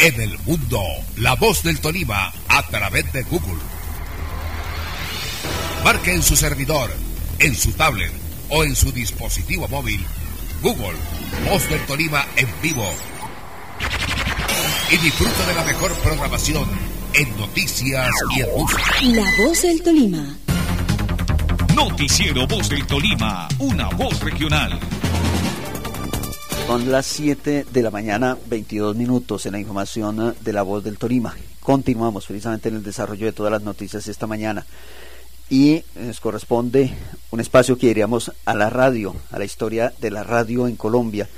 en el mundo. La voz del Tolima a través de Google. Marque en su servidor, en su tablet o en su dispositivo móvil Google, Voz del Tolima en vivo. Y disfruta de la mejor programación en noticias y en música. La Voz del Tolima. Noticiero Voz del Tolima, una voz regional. Son las 7 de la mañana, 22 minutos en la información de la voz del Tolima. Continuamos precisamente en el desarrollo de todas las noticias esta mañana. Y nos corresponde un espacio que iríamos a la radio, a la historia de la radio en Colombia.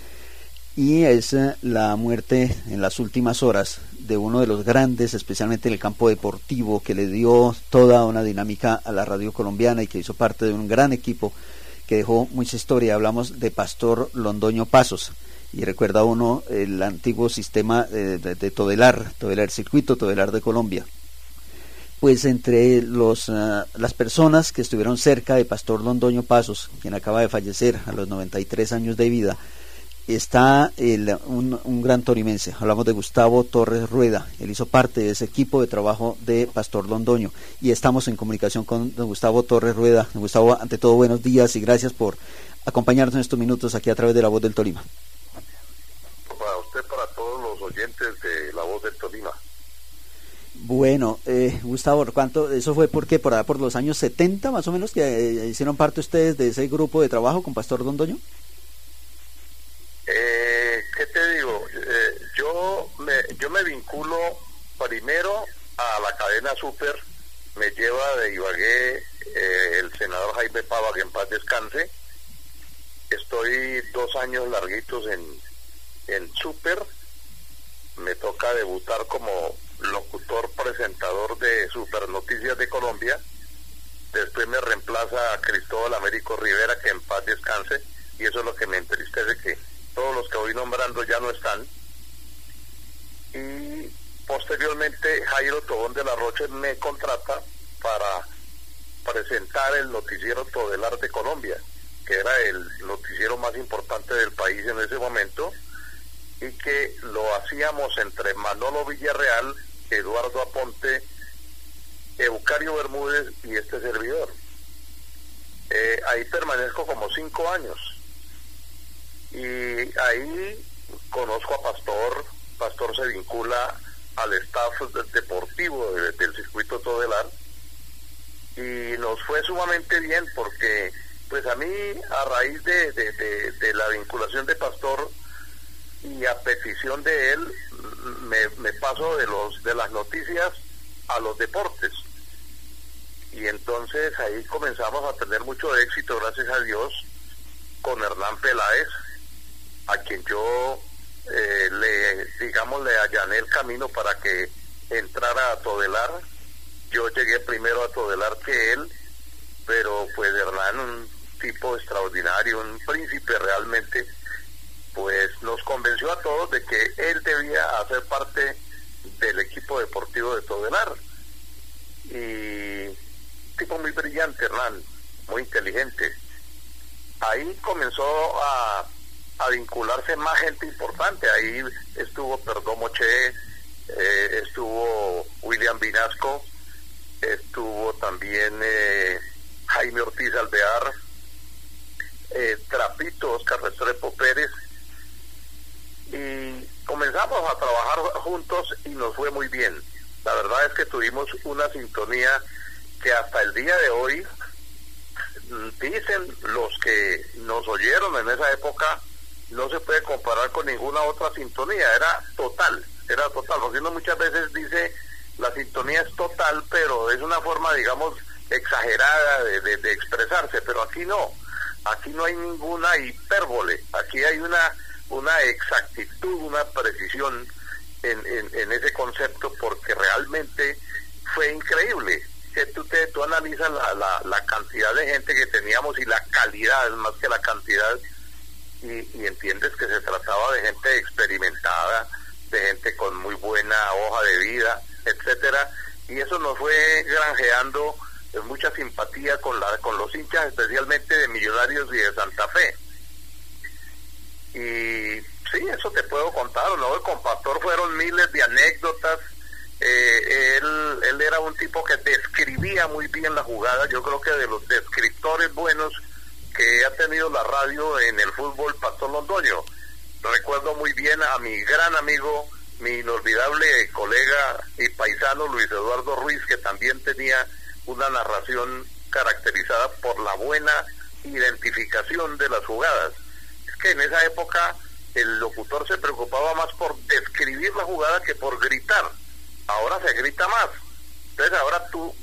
Y es eh, la muerte en las últimas horas de uno de los grandes, especialmente en el campo deportivo, que le dio toda una dinámica a la radio colombiana y que hizo parte de un gran equipo que dejó mucha historia. Hablamos de Pastor Londoño Pasos. Y recuerda uno el antiguo sistema de, Todelar, Todelar Circuito, Todelar de Colombia. Pues entre los, ah, las personas que estuvieron cerca de Pastor Londoño Pasos, quien acaba de fallecer a los 93 años de vida, está un, gran torimense. Hablamos de Gustavo Torres Rueda. Él hizo parte de ese equipo de trabajo de Pastor Londoño. Y estamos en comunicación con don Gustavo Torres Rueda. Don Gustavo, ante todo, buenos días y gracias por acompañarnos en estos minutos aquí a través de La Voz del Tolima. Para usted, para todos los oyentes de La Voz del Tolima. Bueno, eh, Gustavo, ¿cuánto? ¿Eso fue por qué? ¿Por, por los años 70 más o menos que eh, hicieron parte ustedes de ese grupo de trabajo con Pastor Londoño? Eh, ¿Qué te digo? Eh, yo, me, yo me vinculo primero a la cadena Super, me lleva de Ibagué eh, el senador Jaime Pava, que en paz descanse. Estoy dos años larguitos en, en Super, me toca debutar como locutor presentador de Super Noticias de Colombia. Después me reemplaza a Cristóbal Américo Rivera, que en paz descanse, y eso es lo que me entristece que todos los que voy nombrando ya no están. Y posteriormente Jairo Tobón de la Roche me contrata para presentar el noticiero Todelar de Colombia, que era el noticiero más importante del país en ese momento, y que lo hacíamos entre Manolo Villarreal, Eduardo Aponte, Eucario Bermúdez y este servidor. Eh, ahí permanezco como cinco años y ahí conozco a Pastor, Pastor se vincula al staff deportivo del circuito Todelar. Y nos fue sumamente bien porque pues a mí a raíz de, de, la vinculación de Pastor y a petición de él me, me, paso de los de las noticias a los deportes. Y entonces ahí comenzamos a tener mucho éxito gracias a Dios con Hernán Peláez a quien yo eh, le, digamos, le allané el camino para que entrara a Todelar. Yo llegué primero a Todelar que él, pero pues Hernán, un tipo extraordinario, un príncipe realmente, pues nos convenció a todos de que él debía hacer parte del equipo deportivo de Todelar. Y tipo muy brillante, Hernán, muy inteligente. Ahí comenzó a a vincularse más gente importante. Ahí estuvo Perdomo Che, eh, estuvo William Vinasco, estuvo también eh, Jaime Ortiz Alvear, eh, Trapito, Oscar Restrepo Pérez, y comenzamos a trabajar juntos y nos fue muy bien. La verdad es que tuvimos una sintonía que hasta el día de hoy dicen los que nos oyeron en esa época no se puede comparar con ninguna otra sintonía, era total, era total, porque uno muchas veces dice la sintonía es total, pero es una forma, digamos, exagerada de, de, expresarse, pero aquí no, aquí no hay ninguna hipérbole, aquí hay una, una exactitud, una precisión en, en, ese concepto, porque realmente fue increíble. Que tú, te, tú analizas la, la, la cantidad de gente que teníamos y la calidad, más que la cantidad, y, entiendes que se trataba de gente experimentada, de gente con muy buena hoja de vida, etcétera, y eso nos fue granjeando mucha simpatía con la con los hinchas, especialmente de Millonarios y de Santa Fe. Y Sí, eso te puedo contar, ¿no? Con Pastor fueron miles de anécdotas. Eh, él, él era un tipo que describía muy bien la jugada. Yo creo que de los descriptores buenos que ha tenido la radio en el fútbol, Pastor Londoño. Recuerdo muy bien a mi gran amigo, mi inolvidable colega y paisano Luis Eduardo Ruiz, que también tenía una narración caracterizada por la buena identificación de las jugadas. Es que en esa época el locutor se preocupaba más por describir la jugada que por gritar. Ahora se grita más. Entonces ahora tú,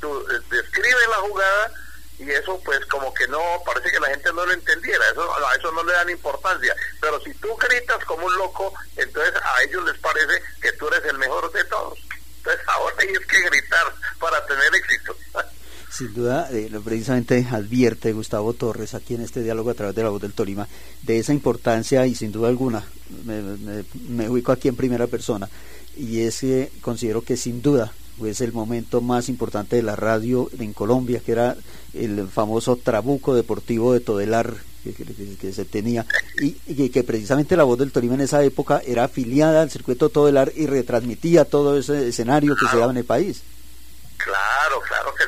tú eh, describes la jugada y eso pues como que no, parece que la gente no lo entendiera, eso, a eso no le dan importancia. Pero si tú gritas como un loco, entonces a ellos les parece que tú eres el mejor de todos. Entonces ahora tienes que gritar para tener éxito. Sin duda, eh, precisamente advierte Gustavo Torres aquí en este diálogo a través de la voz del Tolima de esa importancia y sin duda alguna me, ubico aquí en primera persona y es que considero que sin duda es el momento más importante de la radio en Colombia, que era el famoso trabuco deportivo de Todelar que, se tenía y, que precisamente la voz del Tolima en esa época era afiliada al circuito Todelar y retransmitía todo ese escenario que se daba en el país. Claro, claro que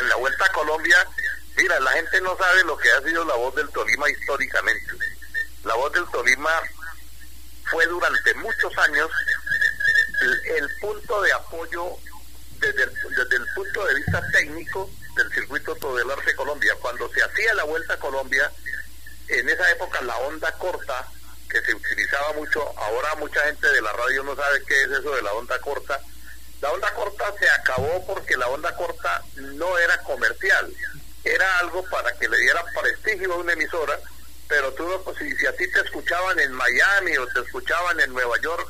en la Vuelta a Colombia, mira, la gente no sabe lo que ha sido la voz del Tolima históricamente. La voz del Tolima fue durante muchos años el, punto de apoyo desde el, desde el, punto de vista técnico del circuito Todelar de Colombia. Cuando se hacía la Vuelta a Colombia, en esa época la onda corta, que se utilizaba mucho, ahora mucha gente de la radio no sabe qué es eso de la onda corta, la onda corta se acabó porque la onda corta no era comercial, era algo para que le diera prestigio a una emisora, pero tú no, pues, si, a ti te escuchaban en Miami o te escuchaban en Nueva York,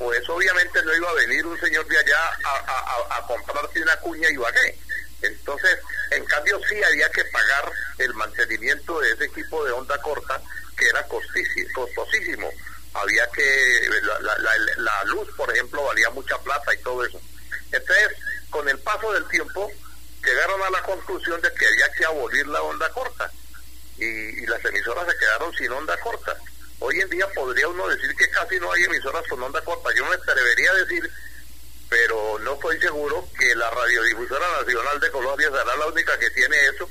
pues obviamente no iba a venir un señor de allá a, a, comprarte una cuña y qué. Entonces, en cambio sí había que pagar el mantenimiento de ese equipo de onda corta, que era costosísimo. Había que, la, la luz, por ejemplo, valía mucha plata y todo eso. Entonces, con el paso del tiempo, llegaron a la conclusión de que había que abolir la onda corta y, las emisoras se quedaron sin onda corta. Hoy en día podría uno decir que casi no hay emisoras con onda corta. Yo me atrevería a decir, pero no estoy seguro que la Radiodifusora Nacional de Colombia será la única que tiene eso.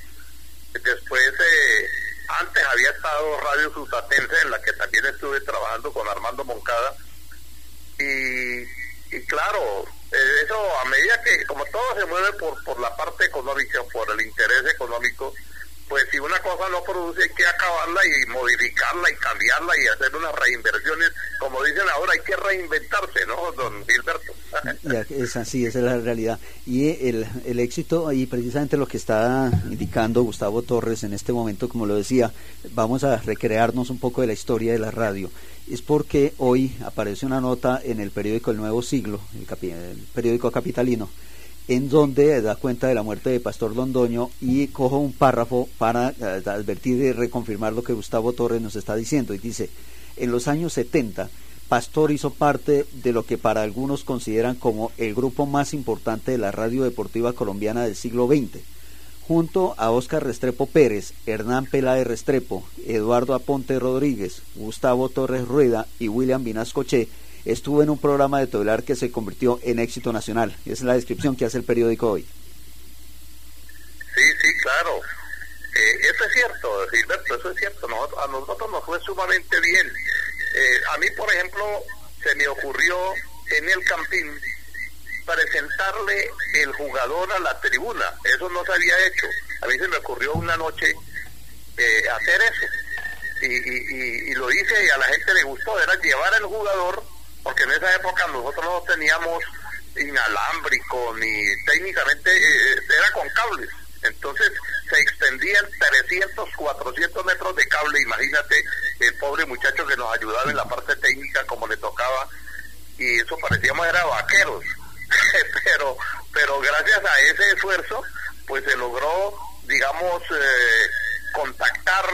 Después, eh, antes había estado Radio Sustatense, en la que también estuve trabajando con Armando Moncada. Y, y claro, eh, eso a medida que, como todo se mueve por, por la parte económica, por el interés económico, pues si una cosa no produce hay que acabarla y modificarla y cambiarla y hacer unas reinversiones, como dicen ahora, hay que reinventarse, ¿no, don Gilberto? es así, esa es la realidad. Y el, el éxito, y precisamente lo que está indicando Gustavo Torres en este momento, como lo decía, vamos a recrearnos un poco de la historia de la radio es porque hoy aparece una nota en el periódico El Nuevo Siglo, el, periódico capitalino, en donde da cuenta de la muerte de Pastor Londoño y cojo un párrafo para eh, advertir y reconfirmar lo que Gustavo Torres nos está diciendo. Y dice, en los años 70, Pastor hizo parte de lo que para algunos consideran como el grupo más importante de la radio deportiva colombiana del siglo XX junto a Óscar Restrepo Pérez, Hernán Peláez Restrepo, Eduardo Aponte Rodríguez, Gustavo Torres Rueda y William Vinascoche, estuvo en un programa de Tobelar que se convirtió en éxito nacional. Esa es la descripción que hace el periódico hoy. Sí, sí, claro. Eh, eso es cierto, Gilberto, eso es cierto. a nosotros nos fue sumamente bien. Eh, a mí, por ejemplo, se me ocurrió en el Campín presentarle el jugador a la tribuna. Eso no se había hecho. A mí se me ocurrió una noche eh, hacer eso. Y, lo hice y a la gente le gustó. Era llevar al jugador, porque en esa época nosotros no teníamos inalámbrico ni técnicamente, eh, era con cables. Entonces se extendían 300, 400 metros de cable. Imagínate el pobre muchacho que nos ayudaba en la parte técnica como le tocaba. Y eso parecíamos era vaqueros. pero, pero gracias a ese esfuerzo, pues se logró, digamos, eh, contactar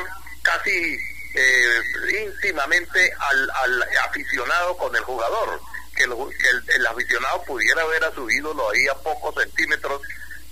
casi eh, íntimamente al, al, aficionado con el jugador, que, el, aficionado pudiera ver a su ídolo ahí a pocos centímetros,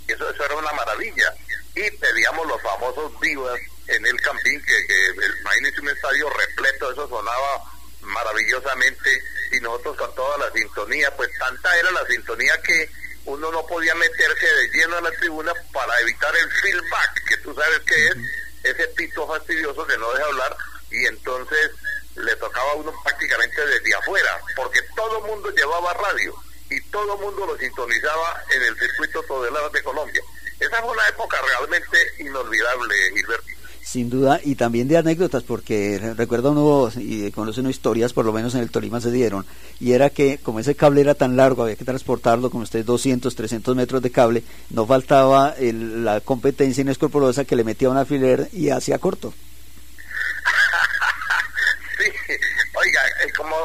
eso, eso era una maravilla. Y pedíamos los famosos vivas en el campín, que, que imagínense un estadio repleto, eso sonaba maravillosamente y nosotros con toda la sintonía, pues tanta era la sintonía que uno no podía meterse de lleno a la tribuna para evitar el feedback, que tú sabes que es ese pito fastidioso que no deja hablar y entonces le tocaba a uno prácticamente desde afuera, porque todo el mundo llevaba radio y todo el mundo lo sintonizaba en el circuito Todelar de Colombia. Esa fue una época realmente inolvidable, Gilberto. Sin duda, y también de anécdotas, porque recuerdo uno y conoce unas historias, por lo menos en el Tolima se dieron, y era que como ese cable era tan largo, había que transportarlo, como ustedes 200, 300 metros de cable, no faltaba la competencia inescrupulosa que le metía un alfiler y hacía corto. Sí, oiga, como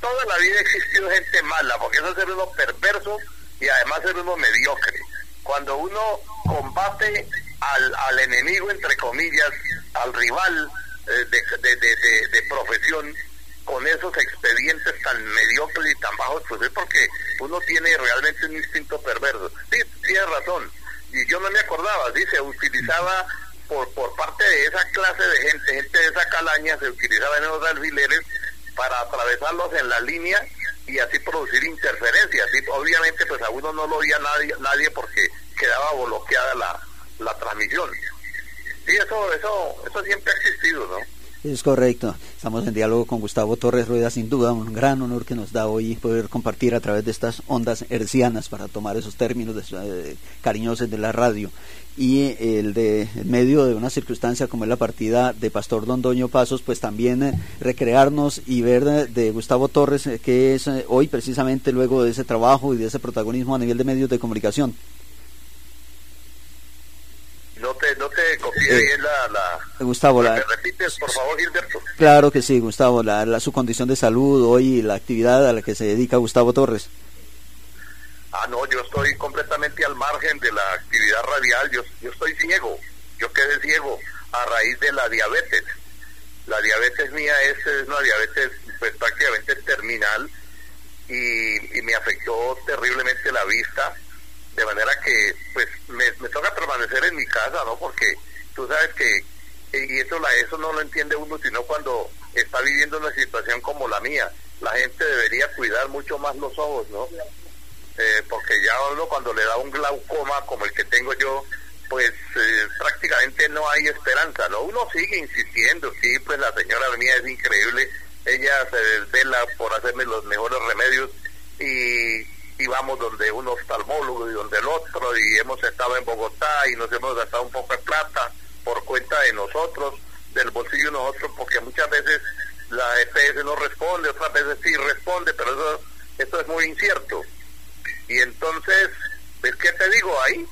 toda la vida ha existido gente mala, porque eso es ser uno perverso y además ser uno mediocre. Cuando uno combate al, al enemigo, entre comillas, al rival eh, de, de, de, profesión, con esos expedientes tan mediocres y tan bajos, pues es porque uno tiene realmente un instinto perverso. Sí, tiene razón. Y yo no me acordaba, sí, se utilizaba por, por parte de esa clase de gente, gente de esa calaña, se utilizaban esos alfileres para atravesarlos en la línea y así producir interferencias. Y obviamente pues a uno no lo oía nadie, nadie porque quedaba bloqueada la, la transmisión. Sí, eso, eso, eso siempre ha existido, ¿no? Es correcto. Estamos en diálogo con Gustavo Torres Rueda, sin duda un gran honor que nos da hoy poder compartir a través de estas ondas hercianas para tomar esos términos de, cariñosos de la radio y el de en medio de una circunstancia como es la partida de Pastor Dondoño Pasos, pues también eh, recrearnos y ver de, Gustavo Torres eh, que es eh, hoy precisamente luego de ese trabajo y de ese protagonismo a nivel de medios de comunicación. No te, no te copié bien la, la, Gustavo, la, repites, por favor, Gilberto? Claro que sí, Gustavo, la, su condición de salud hoy y la actividad a la que se dedica Gustavo Torres. Ah, no, yo estoy completamente al margen de la actividad radial, yo, yo estoy ciego, yo quedé ciego a raíz de la diabetes. La diabetes mía es, una diabetes pues, prácticamente terminal y, y me afectó terriblemente la vista de manera que pues me, toca permanecer en mi casa, ¿no? Porque tú sabes que, y eso, la, eso no lo entiende uno, sino cuando está viviendo una situación como la mía. La gente debería cuidar mucho más los ojos, ¿no? Eh, porque ya uno cuando le da un glaucoma como el que tengo yo, pues eh, prácticamente no hay esperanza, ¿no? Uno sigue insistiendo, sí, pues la señora mía es increíble, ella se desvela por hacerme los mejores remedios y y vamos donde un oftalmólogo y donde el otro y hemos estado en Bogotá y nos hemos gastado un poco de plata por cuenta de nosotros, del bolsillo de nosotros, porque muchas veces la EPS no responde, otras veces sí responde, pero eso, esto es muy incierto. Y entonces, ¿ves qué te digo ahí?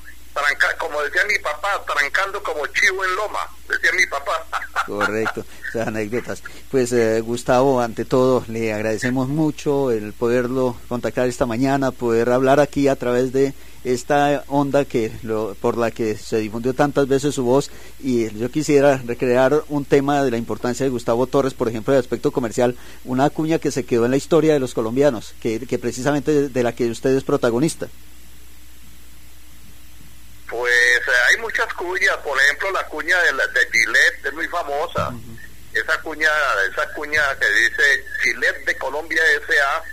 Como decía mi papá, trancando como chivo en loma, decía mi papá. Correcto, anécdotas. Pues eh, Gustavo, ante todo, le agradecemos mucho el poderlo contactar esta mañana, poder hablar aquí a través de esta onda que por la que se difundió tantas veces su voz y yo quisiera recrear un tema de la importancia de Gustavo Torres, por ejemplo, de aspecto comercial, una cuña que se quedó en la historia de los colombianos, que precisamente de la que usted es protagonista. Pues eh, hay muchas cuñas, por ejemplo la cuña de, la, de Gillette es muy famosa. Esa cuña, esa cuña que dice Gillette de Colombia S.A.,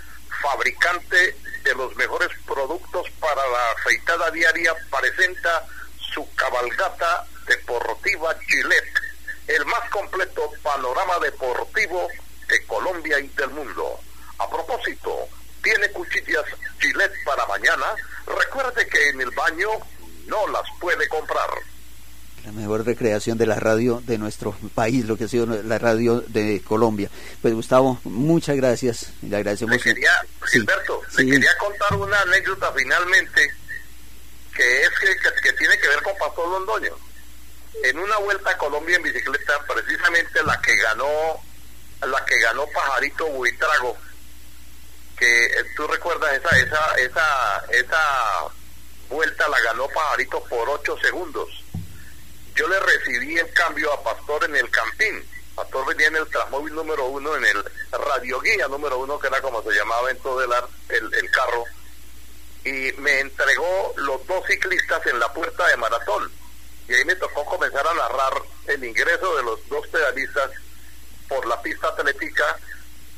fabricante de los mejores productos para la afeitada diaria, presenta su cabalgata deportiva Gillette, el más completo panorama deportivo de Colombia y del mundo. A propósito, tiene cuchillas Gillette para mañana. Recuerde que en el baño no las puede comprar. La mejor recreación de la radio de nuestro país, lo que ha sido la radio de Colombia. Pues Gustavo, muchas gracias. Le agradecemos. Le quería, Gilberto, le quería contar una anécdota finalmente que es que, tiene que ver con Pastor Londoño. En una vuelta a Colombia en bicicleta, precisamente la que ganó, la que ganó Pajarito Buitrago, que eh, tú recuerdas esa, esa, esa, esa vuelta la ganó Pajarito por 8 segundos. Yo le recibí el cambio a Pastor en el Campín. Pastor venía en el Transmóvil número uno, en el radioguía número uno, que era como se llamaba en todo el, el, el carro. Y me entregó los dos ciclistas en la puerta de maratón. Y ahí me tocó comenzar a narrar el ingreso de los dos pedalistas por la pista atlética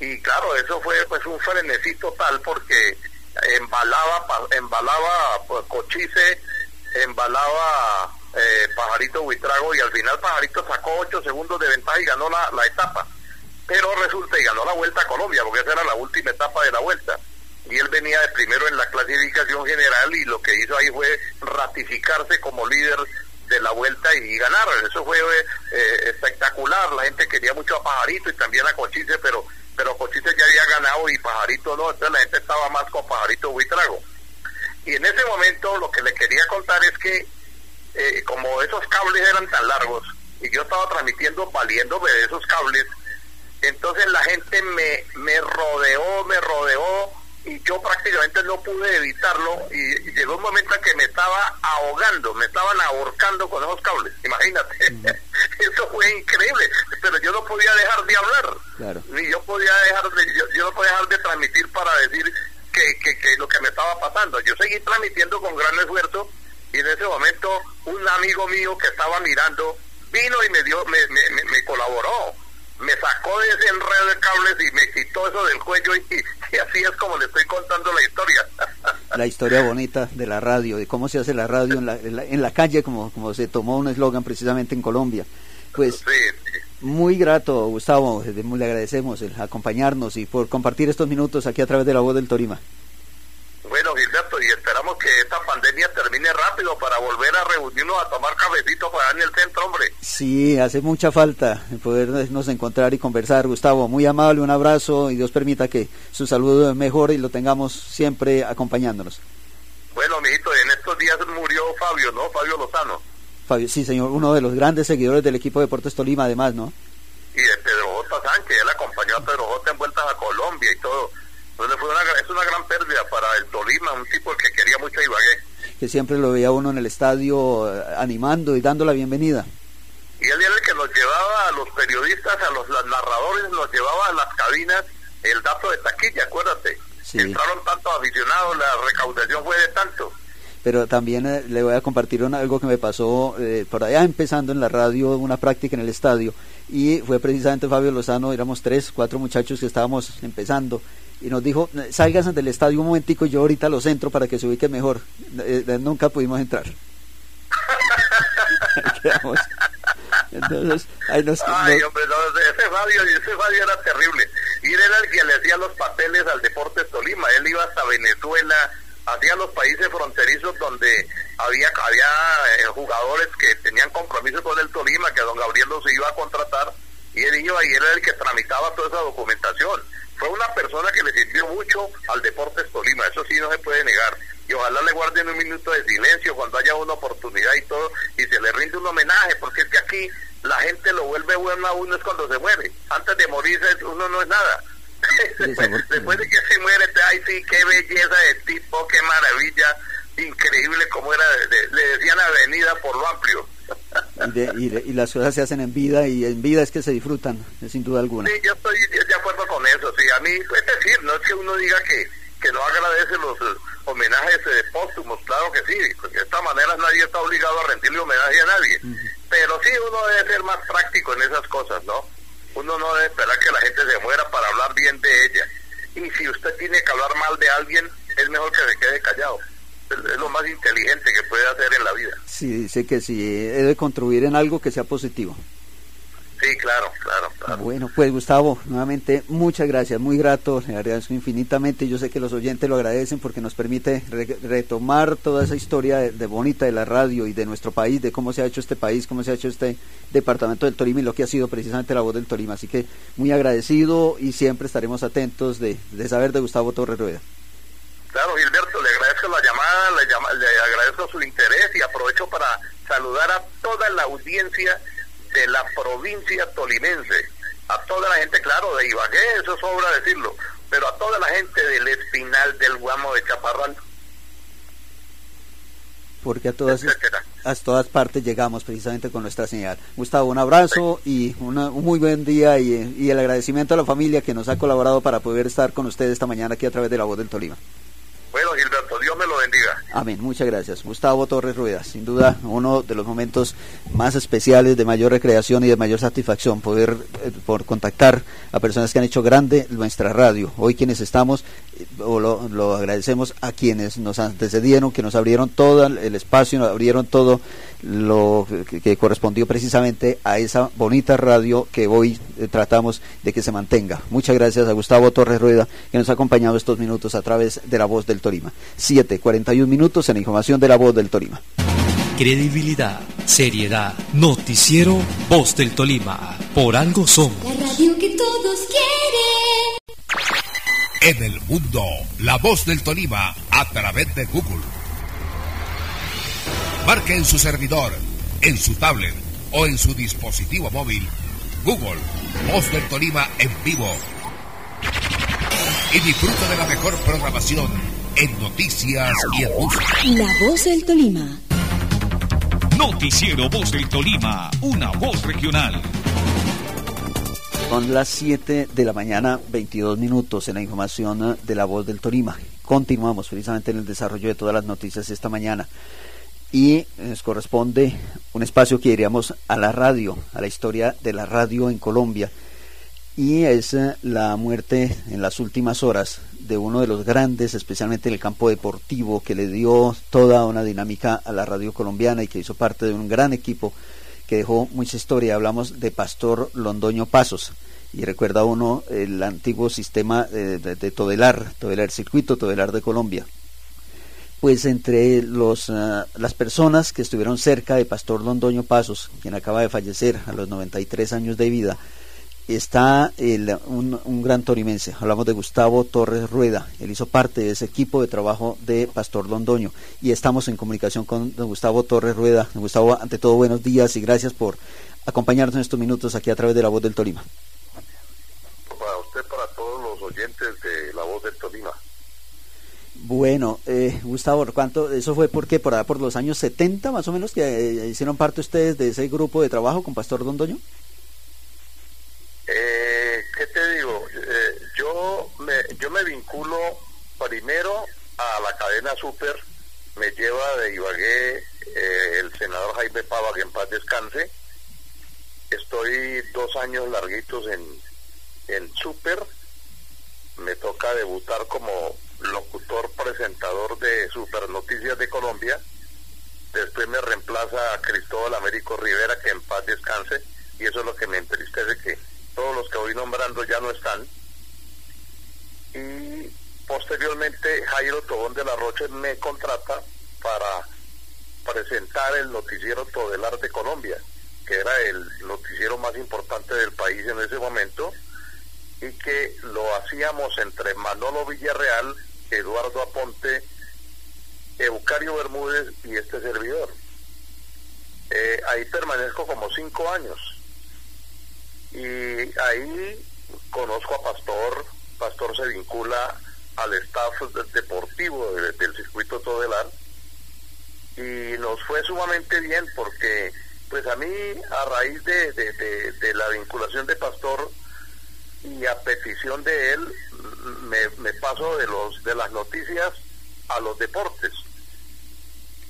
y claro, eso fue pues un frenesí total porque embalaba, embalaba pues, Cochise, embalaba eh, Pajarito Buitrago y al final Pajarito sacó 8 segundos de ventaja y ganó la, la etapa. Pero resulta y ganó la vuelta a Colombia porque esa era la última etapa de la vuelta y él venía de primero en la clasificación general y lo que hizo ahí fue ratificarse como líder de la vuelta y ganar. Eso fue eh, espectacular. La gente quería mucho a Pajarito y también a Cochise, pero pero Cochise ya había ganado y Pajarito no. Entonces la gente más con Pajarito Buitrago. Y en ese momento lo que le quería contar es que eh, como esos cables eran tan largos y yo estaba transmitiendo valiéndome de esos cables, entonces la gente me, me rodeó, me rodeó y yo prácticamente no pude evitarlo y, llegó un momento en que me estaba ahogando, me estaban ahorcando con esos cables, imagínate. Eso fue increíble, pero yo no podía dejar de hablar, ni yo podía dejar de, yo, no podía dejar de transmitir para decir que, que, que lo que me estaba pasando. Yo seguí transmitiendo con gran esfuerzo y en ese momento un amigo mío que estaba mirando vino y me dio, me, me, me colaboró me sacó de ese enredo de cables y me quitó eso del cuello y, así es como le estoy contando la historia. La historia bonita de la radio, de cómo se hace la radio en la, en la, calle, como, como se tomó un eslogan precisamente en Colombia. Pues muy grato, Gustavo, le agradecemos el acompañarnos y por compartir estos minutos aquí a través de la voz del Torima. Bueno, Gilberto, y esperamos que esta pandemia termine rápido para volver a reunirnos a tomar cafecito para en el centro, hombre. Sí, hace mucha falta podernos encontrar y conversar. Gustavo, muy amable, un abrazo y Dios permita que su salud mejore y lo tengamos siempre acompañándonos. Bueno, mijito, en estos días murió Fabio, ¿no? Fabio Lozano. Fabio, sí, señor, uno de los grandes seguidores del equipo de Deportes Tolima, además, ¿no? Y de Pedro J. Sánchez, él acompañó a Pedro J. en vueltas a Colombia y todo entonces fue una, es una gran pérdida para el Tolima, un tipo que quería mucho a Ibagué. Que siempre lo veía uno en el estadio eh, animando y dando la bienvenida. Y él era el que nos llevaba a los periodistas, a los, narradores, nos llevaba a las cabinas el dato de taquilla, acuérdate. Entraron tantos aficionados, la recaudación fue de tanto pero también eh, le voy a compartir algo que me pasó eh, por allá empezando en la radio, una práctica en el estadio, y fue precisamente Fabio Lozano, éramos tres, cuatro muchachos que estábamos empezando, y nos dijo, salgas del estadio un momentico, yo ahorita los entro para que se ubique mejor. Eh, eh, nunca pudimos entrar. Entonces, ahí nos, Ay, hombre, ese Fabio, ese Fabio era terrible. Y él era el que le hacía los papeles al Deportes Tolima. Él iba hasta Venezuela, hacía los países fronterizos donde había había eh, jugadores que tenían compromiso con el Tolima, que don Gabriel los iba a contratar. Y iba y él era el que tramitaba toda esa documentación fue una persona que le sirvió mucho al Deportes Tolima, eso sí no se puede negar. Y ojalá le guarden un minuto de silencio cuando haya una oportunidad y todo, y se le rinde un homenaje, porque es que aquí la gente lo vuelve bueno a uno es cuando se muere. Antes de morir uno no es nada. Después, de que se muere, ay sí, qué belleza de tipo, qué maravilla, increíble como era, le decían avenida por lo amplio. Y, las cosas se hacen en vida y en vida es que se disfrutan, sin duda alguna. Sí, yo estoy de acuerdo con eso. Sí, a mí, es decir, no es que uno diga que, que no agradece los eh, homenajes eh, póstumos, claro que sí, porque de esta manera nadie está obligado a rendirle homenaje a nadie. Pero sí, uno debe ser más práctico en esas cosas, ¿no? Uno no debe esperar que la gente se muera para hablar bien de ella. Y si usted tiene que hablar mal de alguien, es mejor que se quede callado es lo más inteligente que puede hacer en la vida. Sí, dice que sí, debe contribuir en algo que sea positivo. Sí, claro, claro, claro. Bueno, pues Gustavo, nuevamente muchas gracias, muy grato, le agradezco infinitamente. Yo sé que los oyentes lo agradecen porque nos permite retomar toda esa historia de, bonita de la radio y de nuestro país, de cómo se ha hecho este país, cómo se ha hecho este departamento del Tolima y lo que ha sido precisamente la voz del Tolima. Así que muy agradecido y siempre estaremos atentos de, de saber de Gustavo Torres Rueda. Claro, Gilberto, le agradezco la llamada, le, le agradezco su interés y aprovecho para saludar a toda la audiencia de la provincia tolimense, a toda la gente, claro, de Ibagué, eso sobra decirlo, pero a toda la gente del Espinal, del Guamo, de Chaparral. Porque a todas, a todas partes llegamos precisamente con nuestra señal. Gustavo, un abrazo y un muy buen día y, y el agradecimiento a la familia que nos ha colaborado para poder estar con ustedes esta mañana aquí a través de la voz del Tolima. Bueno, Gilberto, Dios. Amén, muchas gracias. Gustavo Torres Rueda, sin duda uno de los momentos más especiales de mayor recreación y de mayor satisfacción, poder eh, por contactar a personas que han hecho grande nuestra radio. Hoy quienes estamos, eh, lo, agradecemos a quienes nos antecedieron, que nos abrieron todo el espacio, nos abrieron todo lo que, correspondió precisamente a esa bonita radio que hoy eh, tratamos de que se mantenga. Muchas gracias a Gustavo Torres Rueda, que nos ha acompañado estos minutos a través de la voz del Torima. 7.41 minutos en la información de la voz del Tolima. Credibilidad, seriedad, noticiero Voz del Tolima. Por algo somos. La radio que todos quieren. En el mundo, la voz del Tolima a través de Google. Marque en su servidor, en su tablet o en su dispositivo móvil Google Voz del Tolima en vivo. Y disfruta de la mejor programación en noticias y en música. La voz del Tolima. Noticiero Voz del Tolima, una voz regional. Son las 7 de la mañana, 22 minutos en la información de la voz del Tolima. Continuamos precisamente en el desarrollo de todas las noticias esta mañana. Y nos corresponde un espacio que iríamos a la radio, a la historia de la radio en Colombia. Y es eh, la muerte en las últimas horas de uno de los grandes, especialmente en el campo deportivo, que le dio toda una dinámica a la radio colombiana y que hizo parte de un gran equipo que dejó mucha historia. Hablamos de Pastor Londoño Pasos. Y recuerda uno el antiguo sistema de, Todelar, Todelar Circuito, Todelar de Colombia. Pues entre los, ah, las personas que estuvieron cerca de Pastor Londoño Pasos, quien acaba de fallecer a los 93 años de vida, está un, gran torimense. Hablamos de Gustavo Torres Rueda. Él hizo parte de ese equipo de trabajo de Pastor Londoño. Y estamos en comunicación con don Gustavo Torres Rueda. Gustavo, ante todo, buenos días y gracias por acompañarnos en estos minutos aquí a través de La Voz del Tolima. Para usted, para todos los oyentes de La Voz del Tolima. Bueno, eh, Gustavo, ¿cuánto? ¿Eso fue porque por, por los años 70 más o menos que eh, hicieron parte ustedes de ese grupo de trabajo con Pastor Londoño? Eh, ¿Qué te digo? Eh, yo, me, yo me vinculo primero a la cadena Super, me lleva de Ibagué eh, el senador Jaime Pava, que en paz descanse. Estoy dos años larguitos en, en Super, me toca debutar como locutor presentador de Super Noticias de Colombia. Después me reemplaza a Cristóbal Américo Rivera, que en paz descanse, y eso es lo que me entristece que todos los que voy nombrando ya no están. Y posteriormente Jairo Tobón de la Roche me contrata para presentar el noticiero Todelar de Colombia, que era el noticiero más importante del país en ese momento, y que lo hacíamos entre Manolo Villarreal, Eduardo Aponte, Eucario Bermúdez y este servidor. Eh, ahí permanezco como cinco años y ahí conozco a Pastor, Pastor se vincula al staff deportivo del circuito Todelar. Y nos fue sumamente bien porque pues a mí a raíz de, de, la vinculación de Pastor y a petición de él me, me, paso de los de las noticias a los deportes.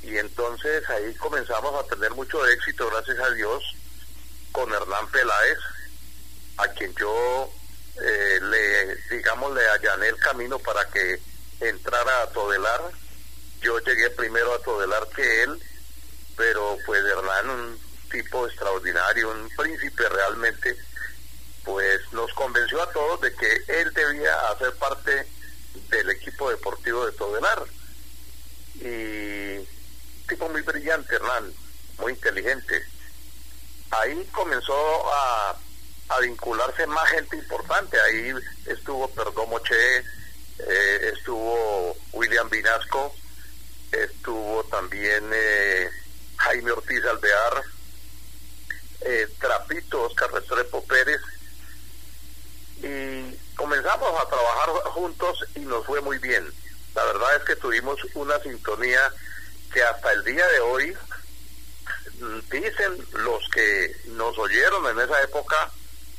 Y entonces ahí comenzamos a tener mucho éxito gracias a Dios con Hernán Peláez a quien yo eh, le, digamos, le allané el camino para que entrara a Todelar. Yo llegué primero a Todelar que él, pero pues Hernán, un tipo extraordinario, un príncipe realmente, pues nos convenció a todos de que él debía hacer parte del equipo deportivo de Todelar. Y tipo muy brillante, Hernán, muy inteligente. Ahí comenzó a a vincularse más gente importante. Ahí estuvo Perdomo Che, eh, estuvo William Vinasco, estuvo también eh, Jaime Ortiz Alvear, eh, Trapito, Oscar Restrepo Pérez, y comenzamos a trabajar juntos y nos fue muy bien. La verdad es que tuvimos una sintonía que hasta el día de hoy dicen los que nos oyeron en esa época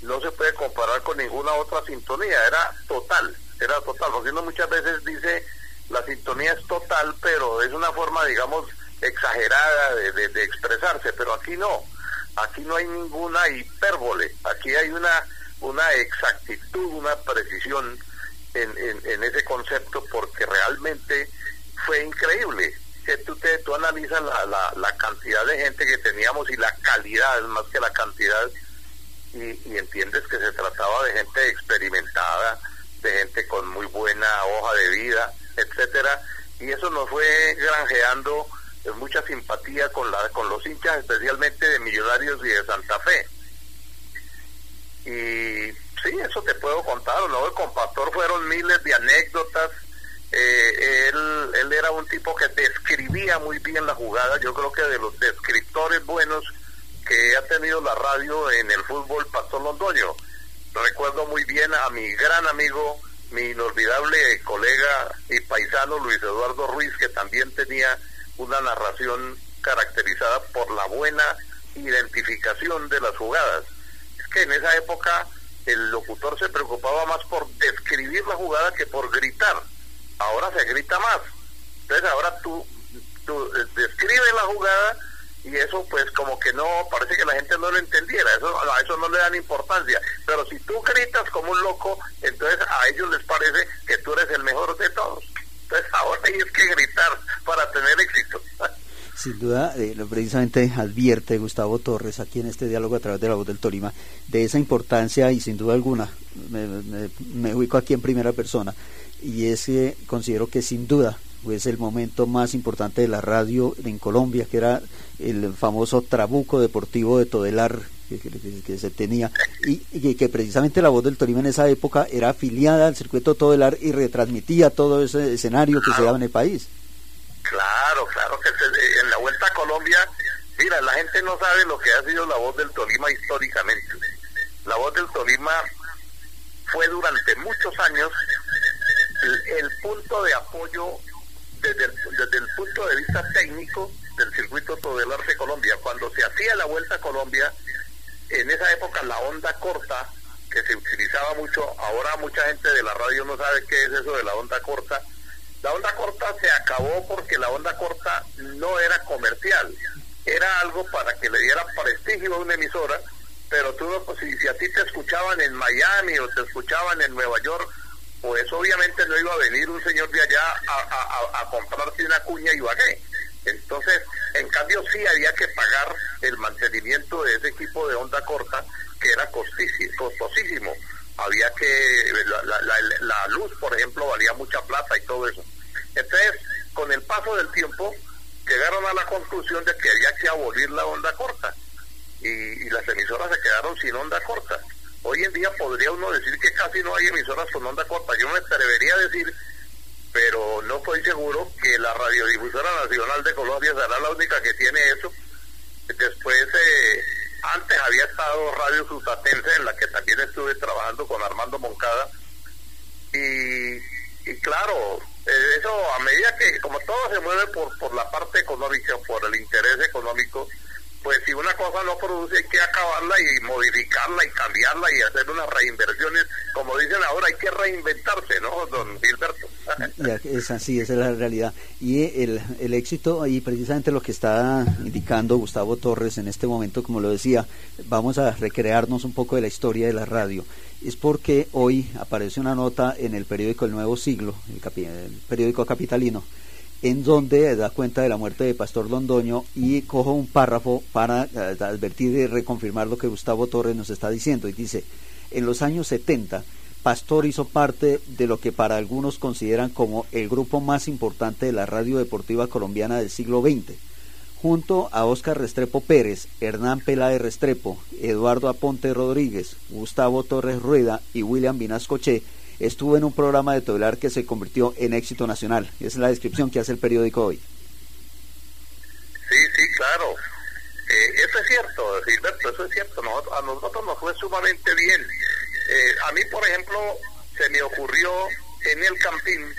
no se puede comparar con ninguna otra sintonía, era total, era total, porque uno muchas veces dice la sintonía es total, pero es una forma, digamos, exagerada de, de, expresarse, pero aquí no, aquí no hay ninguna hipérbole, aquí hay una, una exactitud, una precisión en, en, ese concepto, porque realmente fue increíble. Que tú, te, tú analizas la, la, la cantidad de gente que teníamos y la calidad, más que la cantidad, y, entiendes que se trataba de gente experimentada, de gente con muy buena hoja de vida, etcétera, y eso nos fue granjeando eh, mucha simpatía con la con los hinchas, especialmente de Millonarios y de Santa Fe. Y sí, eso te puedo contar, ¿no? Con Pastor fueron miles de anécdotas. Eh, él, él era un tipo que describía muy bien la jugada. Yo creo que de los descriptores buenos que ha tenido la radio en el fútbol Pastor Londoño. Recuerdo muy bien a mi gran amigo, mi inolvidable colega y paisano Luis Eduardo Ruiz, que también tenía una narración caracterizada por la buena identificación de las jugadas. Es que en esa época el locutor se preocupaba más por describir la jugada que por gritar. Ahora se grita más. Entonces ahora tú, tú describes la jugada y eso pues como que no, parece que la gente no lo entendiera, eso, a eso no le dan importancia, pero si tú gritas como un loco, entonces a ellos les parece que tú eres el mejor de todos. Entonces ahora tienes que gritar para tener éxito. Sin duda, eh, precisamente advierte Gustavo Torres aquí en este diálogo a través de la voz del Tolima de esa importancia y sin duda alguna me, me ubico aquí en primera persona y es que considero que sin duda pues el momento más importante de la radio en Colombia, que era el famoso trabuco deportivo de Todelar que, se tenía y, que precisamente la voz del Tolima en esa época era afiliada al circuito Todelar y retransmitía todo ese escenario que se daba en el país. Claro, claro que en la Vuelta a Colombia, mira, la gente no sabe lo que ha sido la voz del Tolima históricamente. La voz del Tolima fue durante muchos años el punto de apoyo desde el, punto de vista técnico del circuito Todelar de Colombia. Cuando se hacía la Vuelta a Colombia, en esa época la onda corta, que se utilizaba mucho, ahora mucha gente de la radio no sabe qué es eso de la onda corta. La onda corta se acabó porque la onda corta no era comercial, era algo para que le diera prestigio a una emisora, pero tú pues, si, a ti te escuchaban en Miami o te escuchaban en Nueva York, pues obviamente no iba a venir un señor de allá a, comprarse una cuña y qué. Entonces, en cambio sí había que pagar el mantenimiento de ese equipo de onda corta, que era costosísimo. Había que, la, luz, por ejemplo, valía mucha plata y todo eso. Entonces, con el paso del tiempo, llegaron a la conclusión de que había que abolir la onda corta. y las emisoras se quedaron sin onda corta. Hoy en día podría uno decir que casi no hay emisoras con onda corta. Yo me atrevería a decir, pero no estoy seguro que la Radiodifusora Nacional de Colombia será la única que tiene eso. Después, eh, antes había estado Radio Sustatense, en la que también estuve trabajando con Armando Moncada. Y, y claro, eh, eso a medida que, como todo se mueve por, por la parte económica, por el interés económico, pues si una cosa no produce hay que acabarla y modificarla y cambiarla y hacer unas reinversiones. Como dicen ahora, hay que reinventarse, ¿no, don Gilberto? es así, esa es la realidad. Y el, el éxito, y precisamente lo que está indicando Gustavo Torres en este momento, como lo decía, vamos a recrearnos un poco de la historia de la radio. Es porque hoy aparece una nota en el periódico El Nuevo Siglo, el periódico capitalino, en donde da cuenta de la muerte de Pastor Londoño y cojo un párrafo para eh, advertir y reconfirmar lo que Gustavo Torres nos está diciendo. Y dice, en los años 70, Pastor hizo parte de lo que para algunos consideran como el grupo más importante de la radio deportiva colombiana del siglo XX. Junto a Óscar Restrepo Pérez, Hernán Peláez Restrepo, Eduardo Aponte Rodríguez, Gustavo Torres Rueda y William Vinascoche, estuvo en un programa de Todelar que se convirtió en éxito nacional. Esa es la descripción que hace el periódico hoy. Sí, sí, claro. Eh, eso es cierto, Gilberto, eso es cierto. a nosotros nos fue sumamente bien. Eh, a mí, por ejemplo, se me ocurrió en el campín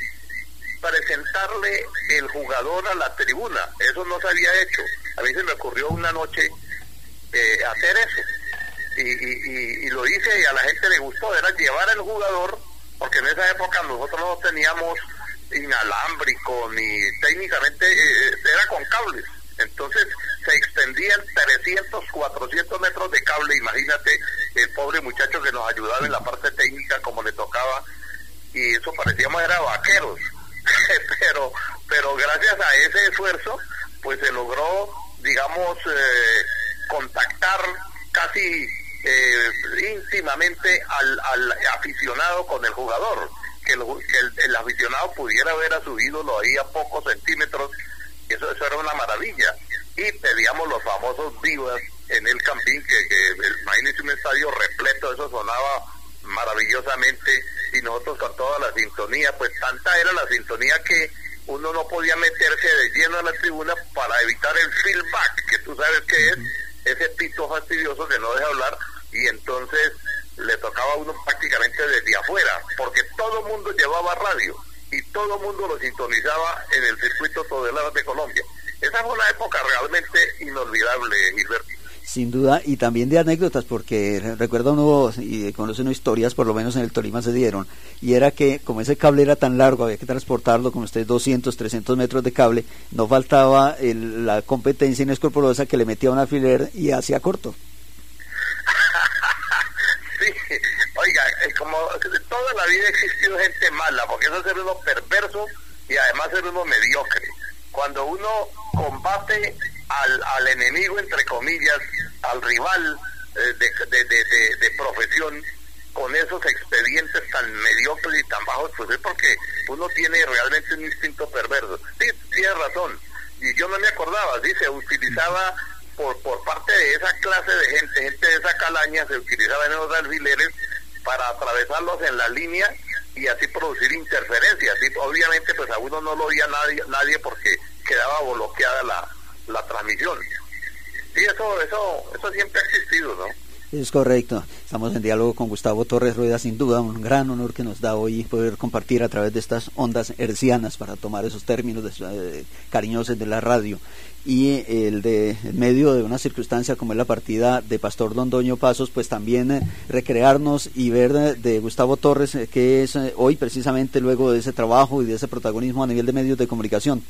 presentarle el jugador a la tribuna. Eso no se había hecho. A mí se me ocurrió una noche eh, hacer eso. Y, y, y, lo hice y a la gente le gustó. Era llevar al jugador porque en esa época nosotros no teníamos inalámbrico ni técnicamente eh, era con cables. Entonces se extendían 300, 400 metros de cable, imagínate el pobre muchacho que nos ayudaba en la parte técnica como le tocaba y eso parecíamos era vaqueros. pero pero gracias a ese esfuerzo pues se logró digamos eh, contactar casi eh, íntimamente al, al aficionado con el jugador que, el, aficionado pudiera ver a su ídolo ahí a pocos centímetros, eso, eso era una maravilla. Y pedíamos los famosos vivas en el campín, que, que imagínense un estadio repleto, eso sonaba maravillosamente y nosotros con toda la sintonía, pues tanta era la sintonía que uno no podía meterse de lleno a la tribuna para evitar el feedback, que tú sabes que es ese pito fastidioso que no deja hablar y entonces le tocaba a uno prácticamente desde afuera, porque todo el mundo llevaba radio y todo el mundo lo sintonizaba en el circuito Todeladas de Colombia. Esa fue una época realmente inolvidable, Gilberto. Sin duda, y también de anécdotas, porque recuerdo uno y conoce unas historias, por lo menos en el Tolima se dieron, y era que como ese cable era tan largo, había que transportarlo, con ustedes 200, 300 metros de cable, no faltaba la competencia inescrupulosa que le metía un alfiler y hacía corto. Oiga, eh, como toda la vida ha existido gente mala, porque eso es ser uno perverso y además ser uno mediocre. Cuando uno combate al, al enemigo, entre comillas, al rival eh, de, de, de, profesión, con esos expedientes tan mediocres y tan bajos, pues es porque uno tiene realmente un instinto perverso. Sí, tiene razón. Y yo no me acordaba, dice, utilizaba por, por parte de esa clase de gente, gente de esa calaña, se utilizaban esos alfileres para atravesarlos en la línea y así producir interferencias. Y obviamente pues a uno no lo oía nadie, nadie porque quedaba bloqueada la, la transmisión. Sí, eso, eso, eso siempre ha existido, ¿no? Es correcto. Estamos en diálogo con Gustavo Torres Rueda, sin duda un gran honor que nos da hoy poder compartir a través de estas ondas hercianas para tomar esos términos de, cariñosos de la radio y el de en medio de una circunstancia como es la partida de Pastor Dondoño Pasos, pues también eh, recrearnos y ver de, Gustavo Torres eh, que es eh, hoy precisamente luego de ese trabajo y de ese protagonismo a nivel de medios de comunicación.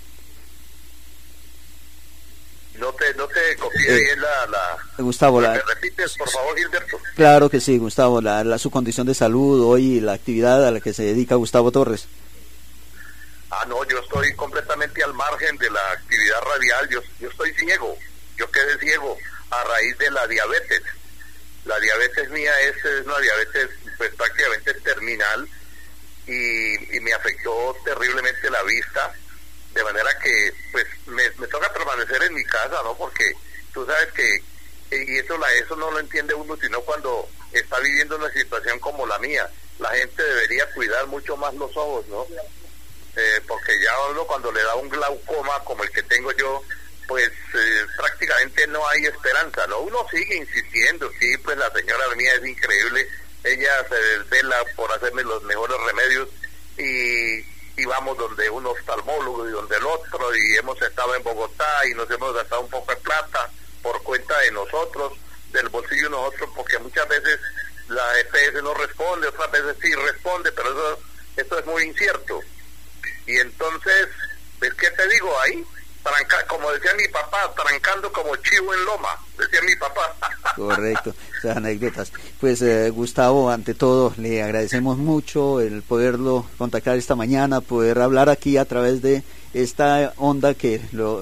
No te, no te copié bien la, la, Gustavo, la, ¿Me repites, por favor, Gilberto? Claro que sí, Gustavo, la, la, su condición de salud hoy y la actividad a la que se dedica Gustavo Torres. Ah, no, yo estoy completamente al margen de la actividad radial, yo, yo estoy ciego, yo quedé ciego a raíz de la diabetes. La diabetes mía es, una diabetes pues prácticamente terminal y, me afectó terriblemente la vista, de manera que pues me, toca permanecer en mi casa, ¿no? Porque tú sabes que, y eso, la, eso no lo entiende uno, sino cuando está viviendo una situación como la mía. La gente debería cuidar mucho más los ojos, ¿no? Eh, porque ya uno cuando le da un glaucoma como el que tengo yo, pues eh, prácticamente no hay esperanza, ¿no? Uno sigue insistiendo, sí, pues la señora mía es increíble, ella se desvela por hacerme los mejores remedios y, y vamos donde un oftalmólogo y donde el otro y hemos estado en Bogotá y nos hemos gastado un poco de plata por cuenta de nosotros, del bolsillo de nosotros, porque muchas veces la EPS no responde, otras veces sí responde, pero eso, eso es muy incierto. Y entonces, ¿ves qué te digo ahí? como decía mi papá, trancando como chivo en loma, decía mi papá. Correcto, esas anécdotas. Pues eh, Gustavo, ante todo, le agradecemos mucho el poderlo contactar esta mañana, poder hablar aquí a través de esta onda que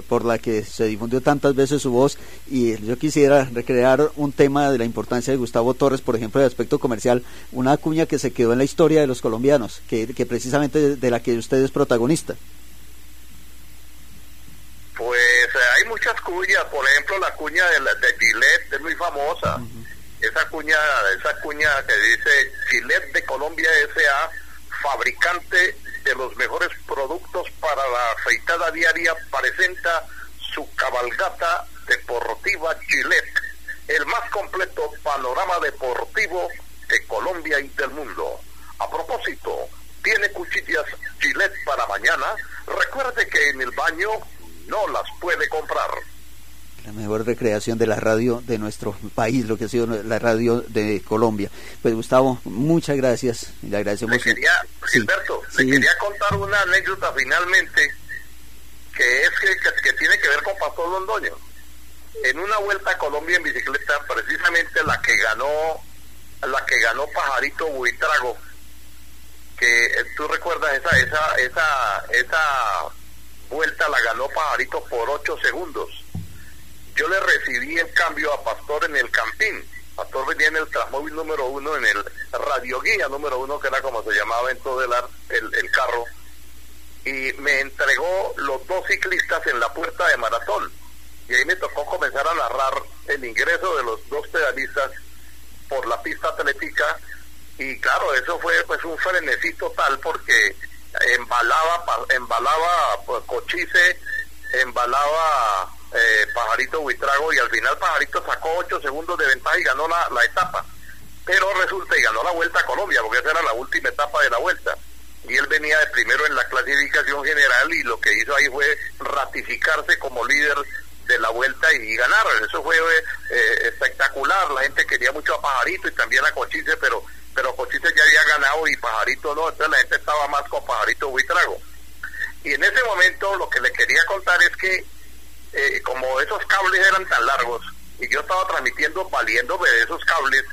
por la que se difundió tantas veces su voz y yo quisiera recrear un tema de la importancia de Gustavo Torres, por ejemplo, de aspecto comercial, una cuña que se quedó en la historia de los colombianos, que, que precisamente de la que usted es protagonista. Pues eh, hay muchas cuñas, por ejemplo la cuña de, la, de Gillette es muy famosa. Esa cuña, esa cuña que dice Gillette de Colombia S.A., fabricante de los mejores productos para la afeitada diaria, presenta su cabalgata deportiva Gillette, el más completo panorama deportivo de Colombia y del mundo. A propósito, tiene cuchillas Gillette para mañana. Recuerde que en el baño no las puede comprar. La mejor recreación de la radio de nuestro país, lo que ha sido la radio de Colombia. Pues Gustavo, muchas gracias. Le agradecemos. Le quería, Gilberto, le quería contar una anécdota finalmente que es que, que, tiene que ver con Pastor Londoño. En una vuelta a Colombia en bicicleta, precisamente la que ganó, la que ganó Pajarito Buitrago, que eh, tú recuerdas esa, esa, esa, esa vuelta la ganó Pajarito por ocho segundos. Yo le recibí el cambio a Pastor en el Campín. Pastor venía en el Transmóvil número uno, en el Radio Guía número uno, que era como se llamaba en todo el, el, el carro, y me entregó los dos ciclistas en la puerta de maratón. Y ahí me tocó comenzar a narrar el ingreso de los dos pedalistas por la pista atlética y claro, eso fue pues un frenesí total porque embalaba, embalaba pues, Cochise, embalaba eh, Pajarito Buitrago y al final Pajarito sacó ocho segundos de ventaja y ganó la, etapa. Pero resulta y ganó la vuelta a Colombia porque esa era la última etapa de la vuelta. Y él venía de primero en la clasificación general y lo que hizo ahí fue ratificarse como líder de la vuelta y ganar. Eso fue eh, espectacular. La gente quería mucho a Pajarito y también a Cochise, pero pero Cochise ya había ganado y Pajarito no, entonces la gente estaba más con Pajarito Buitrago. Y en ese momento lo que le quería contar es que eh, como esos cables eran tan largos y yo estaba transmitiendo valiéndome de esos cables,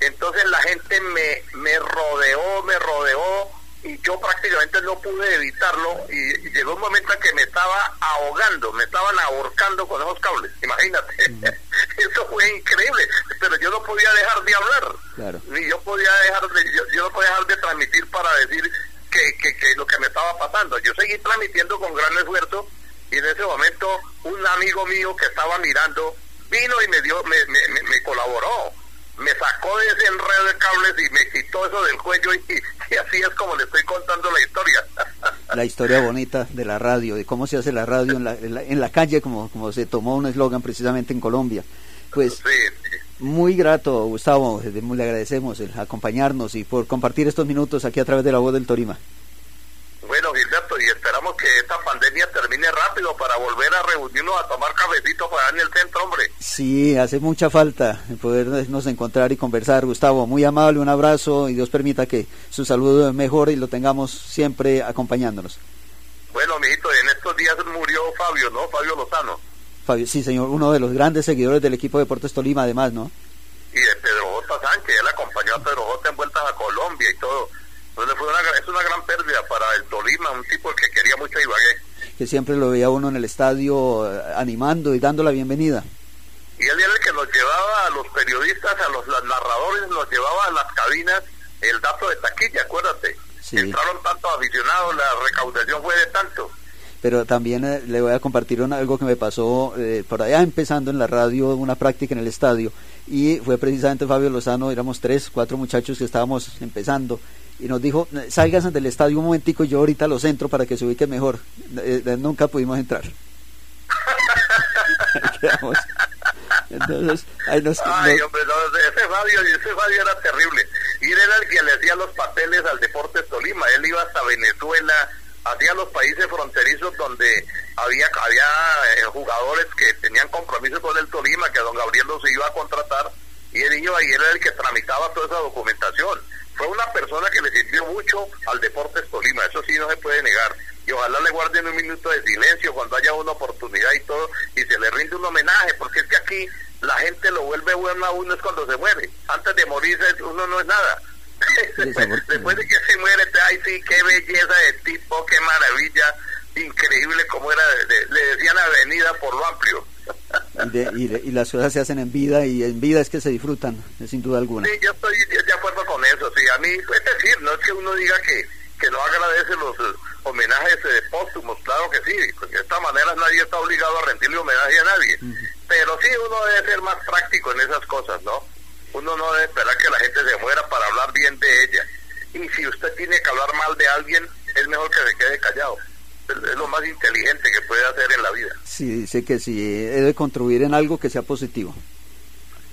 entonces la gente me, me rodeó, me rodeó y yo prácticamente no pude evitarlo y, llegó un momento en que me estaba ahogando, me estaban ahorcando con esos cables, imagínate. Eso fue increíble, pero yo no podía dejar de hablar, ni yo podía dejar de, yo, no podía dejar de transmitir para decir que, que, que lo que me estaba pasando. Yo seguí transmitiendo con gran esfuerzo y en ese momento un amigo mío que estaba mirando vino y me dio, me, me, me colaboró me sacó de ese enredo de cables y me quitó eso del cuello y, así es como le estoy contando la historia. La historia bonita de la radio, de cómo se hace la radio en la, en la, calle, como, como se tomó un eslogan precisamente en Colombia. Pues muy grato, Gustavo, le agradecemos el acompañarnos y por compartir estos minutos aquí a través de la voz del Torima. Bueno, Gilberto, y esperamos que esta pandemia termine rápido para volver a reunirnos a tomar cafecito para en el centro, hombre. Sí, hace mucha falta podernos encontrar y conversar. Gustavo, muy amable, un abrazo y Dios permita que su salud mejore y lo tengamos siempre acompañándonos. Bueno, mijito, en estos días murió Fabio, ¿no? Fabio Lozano. Fabio, sí, señor, uno de los grandes seguidores del equipo de Deportes Tolima, además, ¿no? Y de Pedro J. Sánchez, él acompañó a Pedro J. en vueltas a Colombia y todo fue una, es una gran pérdida para el Tolima, un tipo que quería mucho a Ibagué. Que siempre lo veía uno en el estadio eh, animando y dando la bienvenida. Y él era el que nos llevaba a los periodistas, a los, narradores, nos llevaba a las cabinas el dato de taquilla, acuérdate. Entraron tantos aficionados, la recaudación fue de tanto pero también eh, le voy a compartir algo que me pasó eh, por allá empezando en la radio, una práctica en el estadio, y fue precisamente Fabio Lozano, éramos tres, cuatro muchachos que estábamos empezando, y nos dijo, salgas del estadio un momentico, yo ahorita los entro para que se ubique mejor. Eh, nunca pudimos entrar. Entonces, ahí nos, Ay, hombre, ese Fabio, ese Fabio era terrible. Y él era el que le hacía los papeles al Deportes Tolima. Él iba hasta Venezuela, hacía los países fronterizos donde había había eh, jugadores que tenían compromiso con el Tolima, que don Gabriel los iba a contratar. Y él iba y era el que tramitaba toda esa documentación fue una persona que le sirvió mucho al Deportes Tolima, eso sí no se puede negar. Y ojalá le guarden un minuto de silencio cuando haya una oportunidad y todo, y se le rinde un homenaje, porque es que aquí la gente lo vuelve bueno a uno es cuando se muere. Antes de morir uno no es nada. después, de que se muere, ay sí, qué belleza de tipo, qué maravilla, increíble como era, le decían avenida por lo amplio. Y, las cosas se hacen en vida y en vida es que se disfrutan, sin duda alguna. Sí, yo estoy de acuerdo con eso. Sí, a mí, es decir, no es que uno diga que, que no agradece los eh, homenajes eh, póstumos, claro que sí. De esta manera nadie está obligado a rendirle homenaje a nadie. Pero sí, uno debe ser más práctico en esas cosas, ¿no? Uno no debe esperar que la gente se muera para hablar bien de ella. Y si usted tiene que hablar mal de alguien, es mejor que se quede callado es lo más inteligente que puede hacer en la vida. Sí, dice que sí, debe contribuir en algo que sea positivo.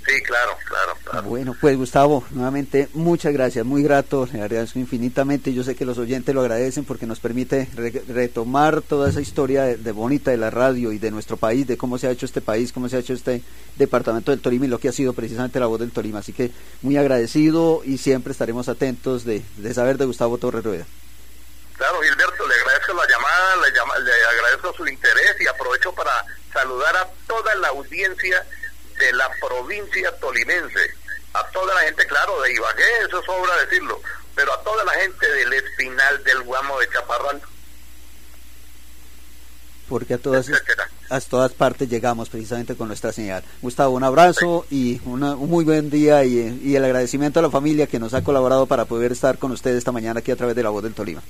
Sí, claro, claro, claro. Bueno, pues Gustavo, nuevamente muchas gracias, muy grato, le agradezco infinitamente. Yo sé que los oyentes lo agradecen porque nos permite retomar toda esa historia de, bonita de la radio y de nuestro país, de cómo se ha hecho este país, cómo se ha hecho este departamento del Tolima y lo que ha sido precisamente la voz del Tolima. Así que muy agradecido y siempre estaremos atentos de, saber de Gustavo Torres Rueda. Claro, Gilberto, le agradezco la llamada, le, le agradezco su interés y aprovecho para saludar a toda la audiencia de la provincia tolimense, a toda la gente, claro, de Ibagué, eso sobra decirlo, pero a toda la gente del Espinal, del Guamo, de Chaparral. Porque a todas, a todas partes llegamos precisamente con nuestra señal. Gustavo, un abrazo y un muy buen día y, y el agradecimiento a la familia que nos ha colaborado para poder estar con ustedes esta mañana aquí a través de la voz del Tolima.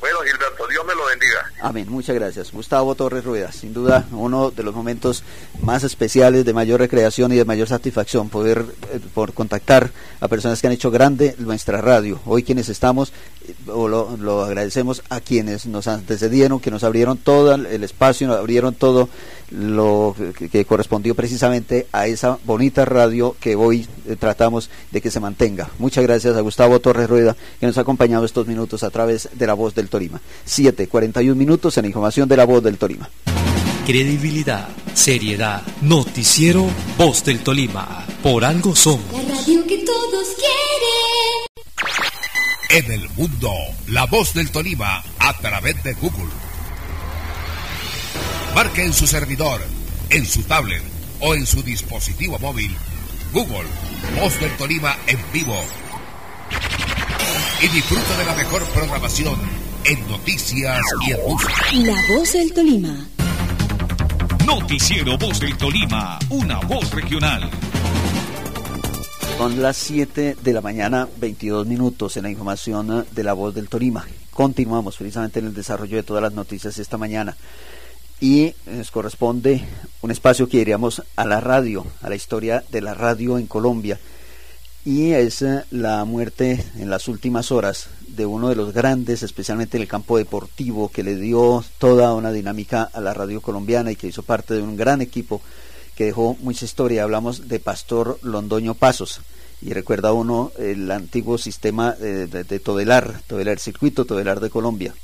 Bueno, Gilberto, Dios me lo bendiga. Amén, muchas gracias. Gustavo Torres Rueda, sin duda uno de los momentos más especiales de mayor recreación y de mayor satisfacción, poder eh, por contactar a personas que han hecho grande nuestra radio. Hoy quienes estamos, eh, lo, lo, agradecemos a quienes nos antecedieron, que nos abrieron todo el espacio, nos abrieron todo lo que, correspondió precisamente a esa bonita radio que hoy eh, tratamos de que se mantenga. Muchas gracias a Gustavo Torres Rueda que nos ha acompañado estos minutos a través de la voz del Torima. 7.41 minutos en la información de la voz del Torima. Credibilidad, seriedad, noticiero, voz del Tolima. Por algo somos. La radio que todos quieren. En el mundo, la voz del Tolima a través de Google Marque en su servidor, en su tablet o en su dispositivo móvil Google Voz del Tolima en vivo. Y disfruta de la mejor programación en noticias y en música. La Voz del Tolima. Noticiero Voz del Tolima, una voz regional. Son las 7 de la mañana, 22 minutos en la información de la Voz del Tolima. Continuamos precisamente en el desarrollo de todas las noticias esta mañana y nos corresponde un espacio que diríamos a la radio, a la historia de la radio en Colombia. Y es eh, la muerte en las últimas horas de uno de los grandes, especialmente en el campo deportivo, que le dio toda una dinámica a la radio colombiana y que hizo parte de un gran equipo que dejó mucha historia. Hablamos de Pastor Londoño Pasos. Y recuerda uno el antiguo sistema de, de Todelar, Todelar Circuito, Todelar de Colombia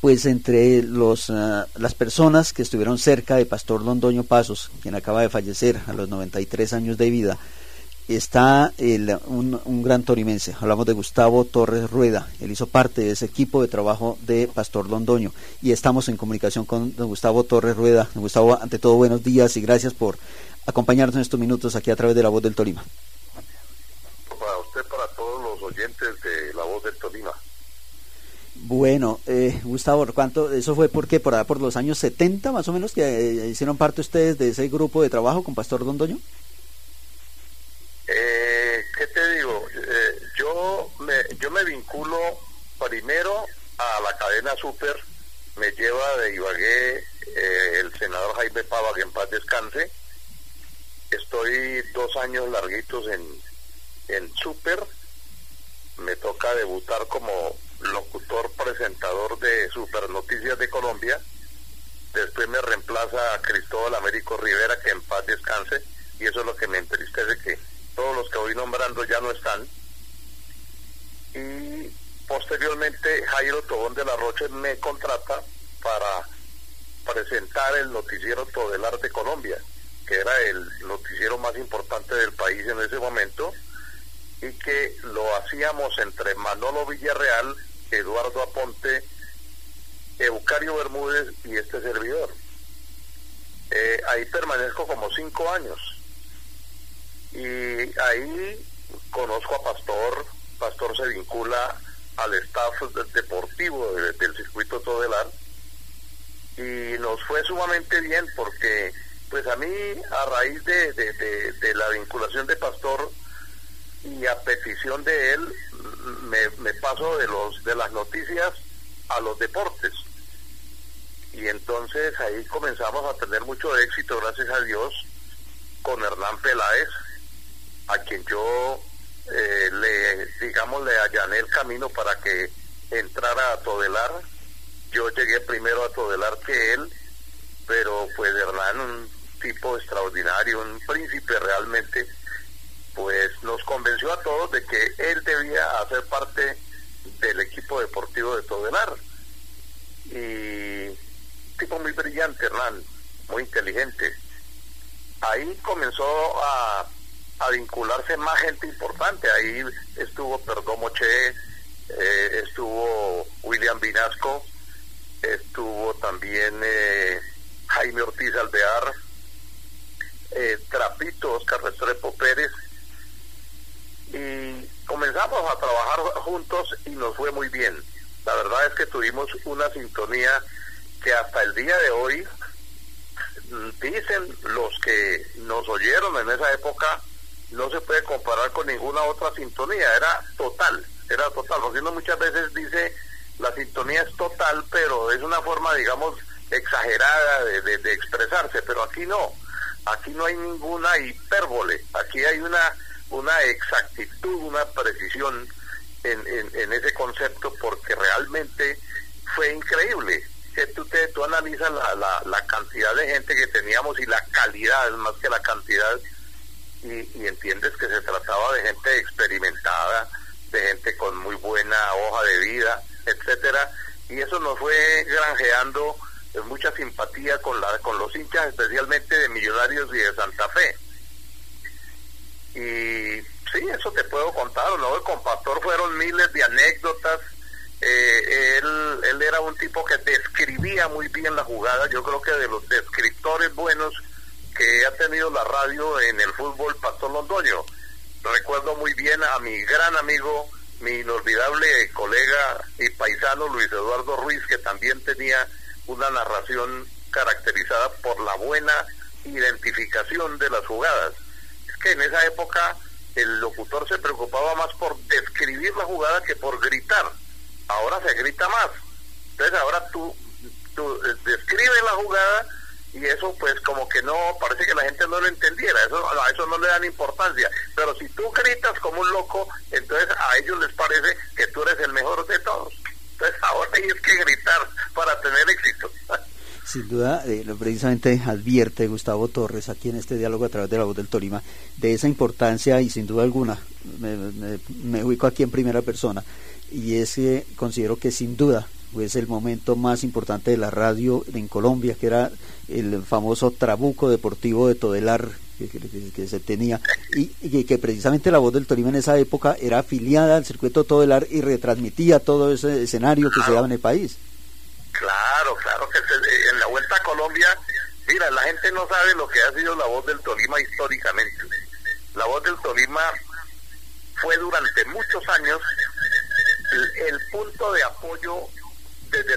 pues entre los, ah, las personas que estuvieron cerca de Pastor Londoño Pasos, quien acaba de fallecer a los 93 años de vida, está un, un, gran torimense. Hablamos de Gustavo Torres Rueda. Él hizo parte de ese equipo de trabajo de Pastor Londoño. Y estamos en comunicación con Gustavo Torres Rueda. Gustavo, ante todo, buenos días y gracias por acompañarnos en estos minutos aquí a través de La Voz del Tolima. Para usted, para todos los oyentes de La Voz del Tolima. Bueno, eh, Gustavo, ¿cuánto? ¿Eso fue porque por, por los años 70 más o menos que eh, hicieron parte ustedes de ese grupo de trabajo con Pastor Dondoño? Eh, ¿Qué te digo? Eh, yo, me, yo me vinculo primero a la cadena Super, me lleva de Ibagué el senador Jaime Pava, que en paz descanse. Estoy dos años larguitos en, en Super, me toca debutar como locutor presentador de Super Noticias de Colombia. Después me reemplaza a Cristóbal Américo Rivera, que en paz descanse, y eso es lo que me entristece, que todos los que voy nombrando ya no están. Y posteriormente Jairo Tobón de la Roche me contrata para presentar el noticiero Todelar de Colombia, que era el noticiero más importante del país en ese momento, y que lo hacíamos entre Manolo Villarreal Eduardo Aponte, Eucario Bermúdez y este servidor. Eh, ahí permanezco como cinco años. Y ahí conozco a Pastor, Pastor se vincula al staff deportivo del circuito Todelar y nos fue sumamente bien porque pues a mí a raíz de, de la vinculación de Pastor y a petición de él me, paso de los de las noticias a los deportes. Y entonces ahí comenzamos a tener mucho éxito gracias a Dios con Hernán Peláez a quien yo eh, le digamos le allané el camino para que entrara a Todelar. Yo llegué primero a Todelar que él pero pues Hernán tipo extraordinario, un príncipe realmente, pues nos convenció a todos de que él debía hacer parte del equipo deportivo de Todelar. Y tipo muy brillante, Hernán, muy inteligente. Ahí comenzó a, vincularse más gente importante. Ahí estuvo Perdomo Che, eh, estuvo William Vinasco, estuvo también eh, Jaime Ortiz Alvear, eh, Trapito, Oscar Restrepo Pérez, y comenzamos a trabajar juntos y nos fue muy bien. La verdad es que tuvimos una sintonía que hasta el día de hoy mm, dicen los que nos oyeron en esa época no se puede comparar con ninguna otra sintonía, era total, era total, porque muchas veces dice la sintonía es total, pero es una forma, digamos, exagerada de, de, expresarse, pero aquí no, aquí no hay ninguna hipérbole, aquí hay una, una exactitud, una precisión en, en, ese concepto, porque realmente fue increíble. Que tú, te, analizas la, la, la cantidad de gente que teníamos y la calidad, más que la cantidad, y, entiendes que se trataba de gente experimentada, de gente con muy buena hoja de vida, etcétera, y eso nos fue granjeando mucha simpatía con la con los hinchas, especialmente de Millonarios y de Santa Fe. Y sí, eso te puedo contar, ¿no? Con Pastor fueron miles de anécdotas. Eh, él, él era un tipo que describía muy bien la jugada. Yo creo que de los descriptores buenos que ha tenido la radio en el fútbol Pastor Londoño. Recuerdo muy bien a mi gran amigo, mi inolvidable colega y paisano Luis Eduardo Ruiz, que también tenía una narración caracterizada por la buena identificación de las jugadas. En esa época el locutor se preocupaba más por describir la jugada que por gritar. Ahora se grita más. Entonces ahora tú, tú describes la jugada y eso pues como que no, parece que la gente no lo entendiera, eso, a eso no le dan importancia, pero si tú gritas como un loco, entonces a ellos les parece que tú eres el mejor de todos. Entonces ahora tienes que gritar para tener éxito. Sin duda, eh, precisamente advierte Gustavo Torres aquí en este diálogo a través de la voz del Tolima de esa importancia y sin duda alguna me, me ubico aquí en primera persona y es que considero que sin duda pues el momento más importante de la radio en Colombia, que era el famoso trabuco deportivo de Todelar que, se tenía y, que precisamente la voz del Tolima en esa época era afiliada al circuito Todelar y retransmitía todo ese escenario que se daba en el país. Claro, claro que en la vuelta a Colombia, mira, la gente no sabe lo que ha sido la voz del Tolima históricamente. La voz del Tolima fue durante muchos años el punto de apoyo desde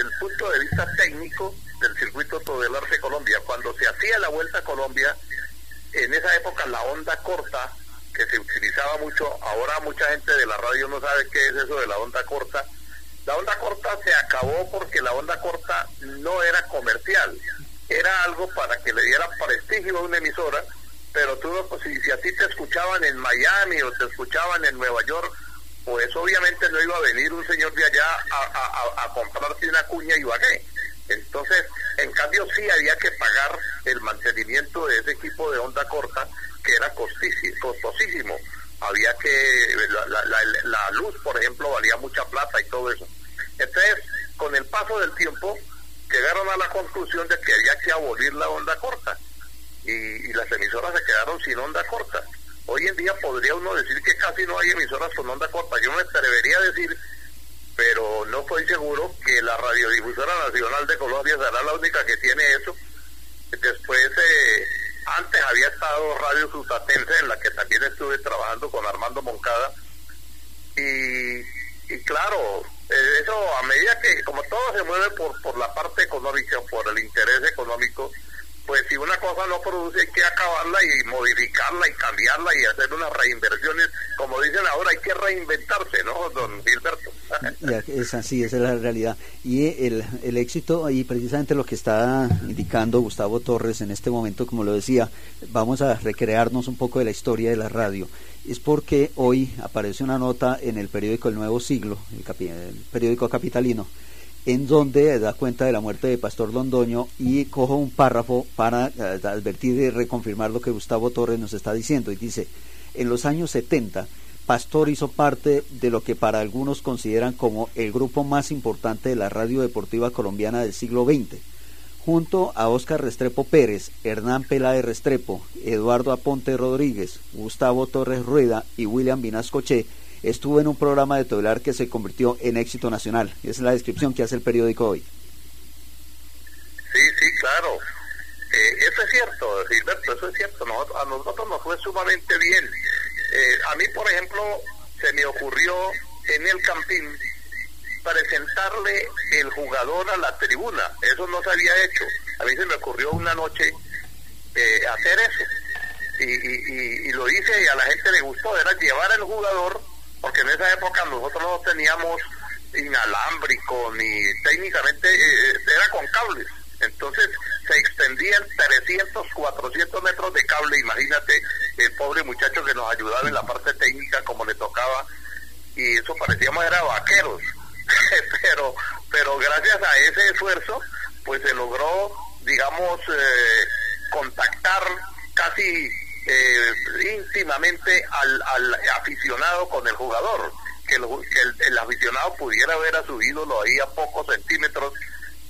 el, punto de vista técnico del circuito Todelar de Colombia. Cuando se hacía la Vuelta a Colombia, en esa época la onda corta, que se utilizaba mucho, ahora mucha gente de la radio no sabe qué es eso de la onda corta. La onda corta se acabó porque la onda corta no era comercial, era algo para que le diera prestigio a una emisora, pero tú pues, si, si a ti te escuchaban en Miami o te escuchaban en Nueva York, pues obviamente no iba a venir un señor de allá a, a, comprarse una cuña y bajé. Entonces, en cambio sí había que pagar el mantenimiento de ese equipo de onda corta, que era costosísimo. Había que, la, la, luz, por ejemplo, valía mucha plata y todo eso. Entonces, con el paso del tiempo, llegaron a la conclusión de que había que abolir la onda corta. y las emisoras se quedaron sin onda corta. Hoy en día podría uno decir que casi no hay emisoras con onda corta. Yo me atrevería a decir, pero no estoy seguro que la Radiodifusora Nacional de Colombia será la única que tiene eso. Después, eh, antes había estado Radio Sustatense, en la que también estuve trabajando con Armando Moncada. Y, y claro, eh, eso a medida que, como todo se mueve por, por la parte económica, por el interés económico, pues si una cosa no produce hay que acabarla y modificarla y cambiarla y hacer unas reinversiones, como dicen ahora, hay que reinventarse, ¿no, don Gilberto? Es así, esa es la realidad. Y el, el éxito, y precisamente lo que está indicando Gustavo Torres en este momento, como lo decía, vamos a recrearnos un poco de la historia de la radio. Es porque hoy aparece una nota en el periódico El Nuevo Siglo, el, el periódico capitalino, en donde da cuenta de la muerte de Pastor Londoño y cojo un párrafo para eh, advertir y reconfirmar lo que Gustavo Torres nos está diciendo y dice, en los años 70, Pastor hizo parte de lo que para algunos consideran como el grupo más importante de la radio deportiva colombiana del siglo XX. Junto a Óscar Restrepo Pérez, Hernán Peláez Restrepo, Eduardo Aponte Rodríguez, Gustavo Torres Rueda y William Vinascoche, estuvo en un programa de Todelar que se convirtió en éxito nacional. Es la descripción que hace el periódico hoy. Sí, sí, claro. Eh, eso es cierto, Gilberto, eso es cierto. a nosotros nos fue sumamente bien. Eh, a mí, por ejemplo, se me ocurrió en el campín presentarle el jugador a la tribuna. Eso no se había hecho. A mí se me ocurrió una noche eh, hacer eso. Y, y, y, lo hice y a la gente le gustó. Era llevar al jugador porque en esa época nosotros no teníamos inalámbrico ni técnicamente eh, era con cables. Entonces se extendían 300, 400 metros de cable, imagínate el pobre muchacho que nos ayudaba en la parte técnica como le tocaba y eso parecíamos era vaqueros. pero pero gracias a ese esfuerzo pues se logró digamos eh, contactar casi eh, íntimamente al, al, aficionado con el jugador, que, el, aficionado pudiera ver a su ídolo ahí a pocos centímetros,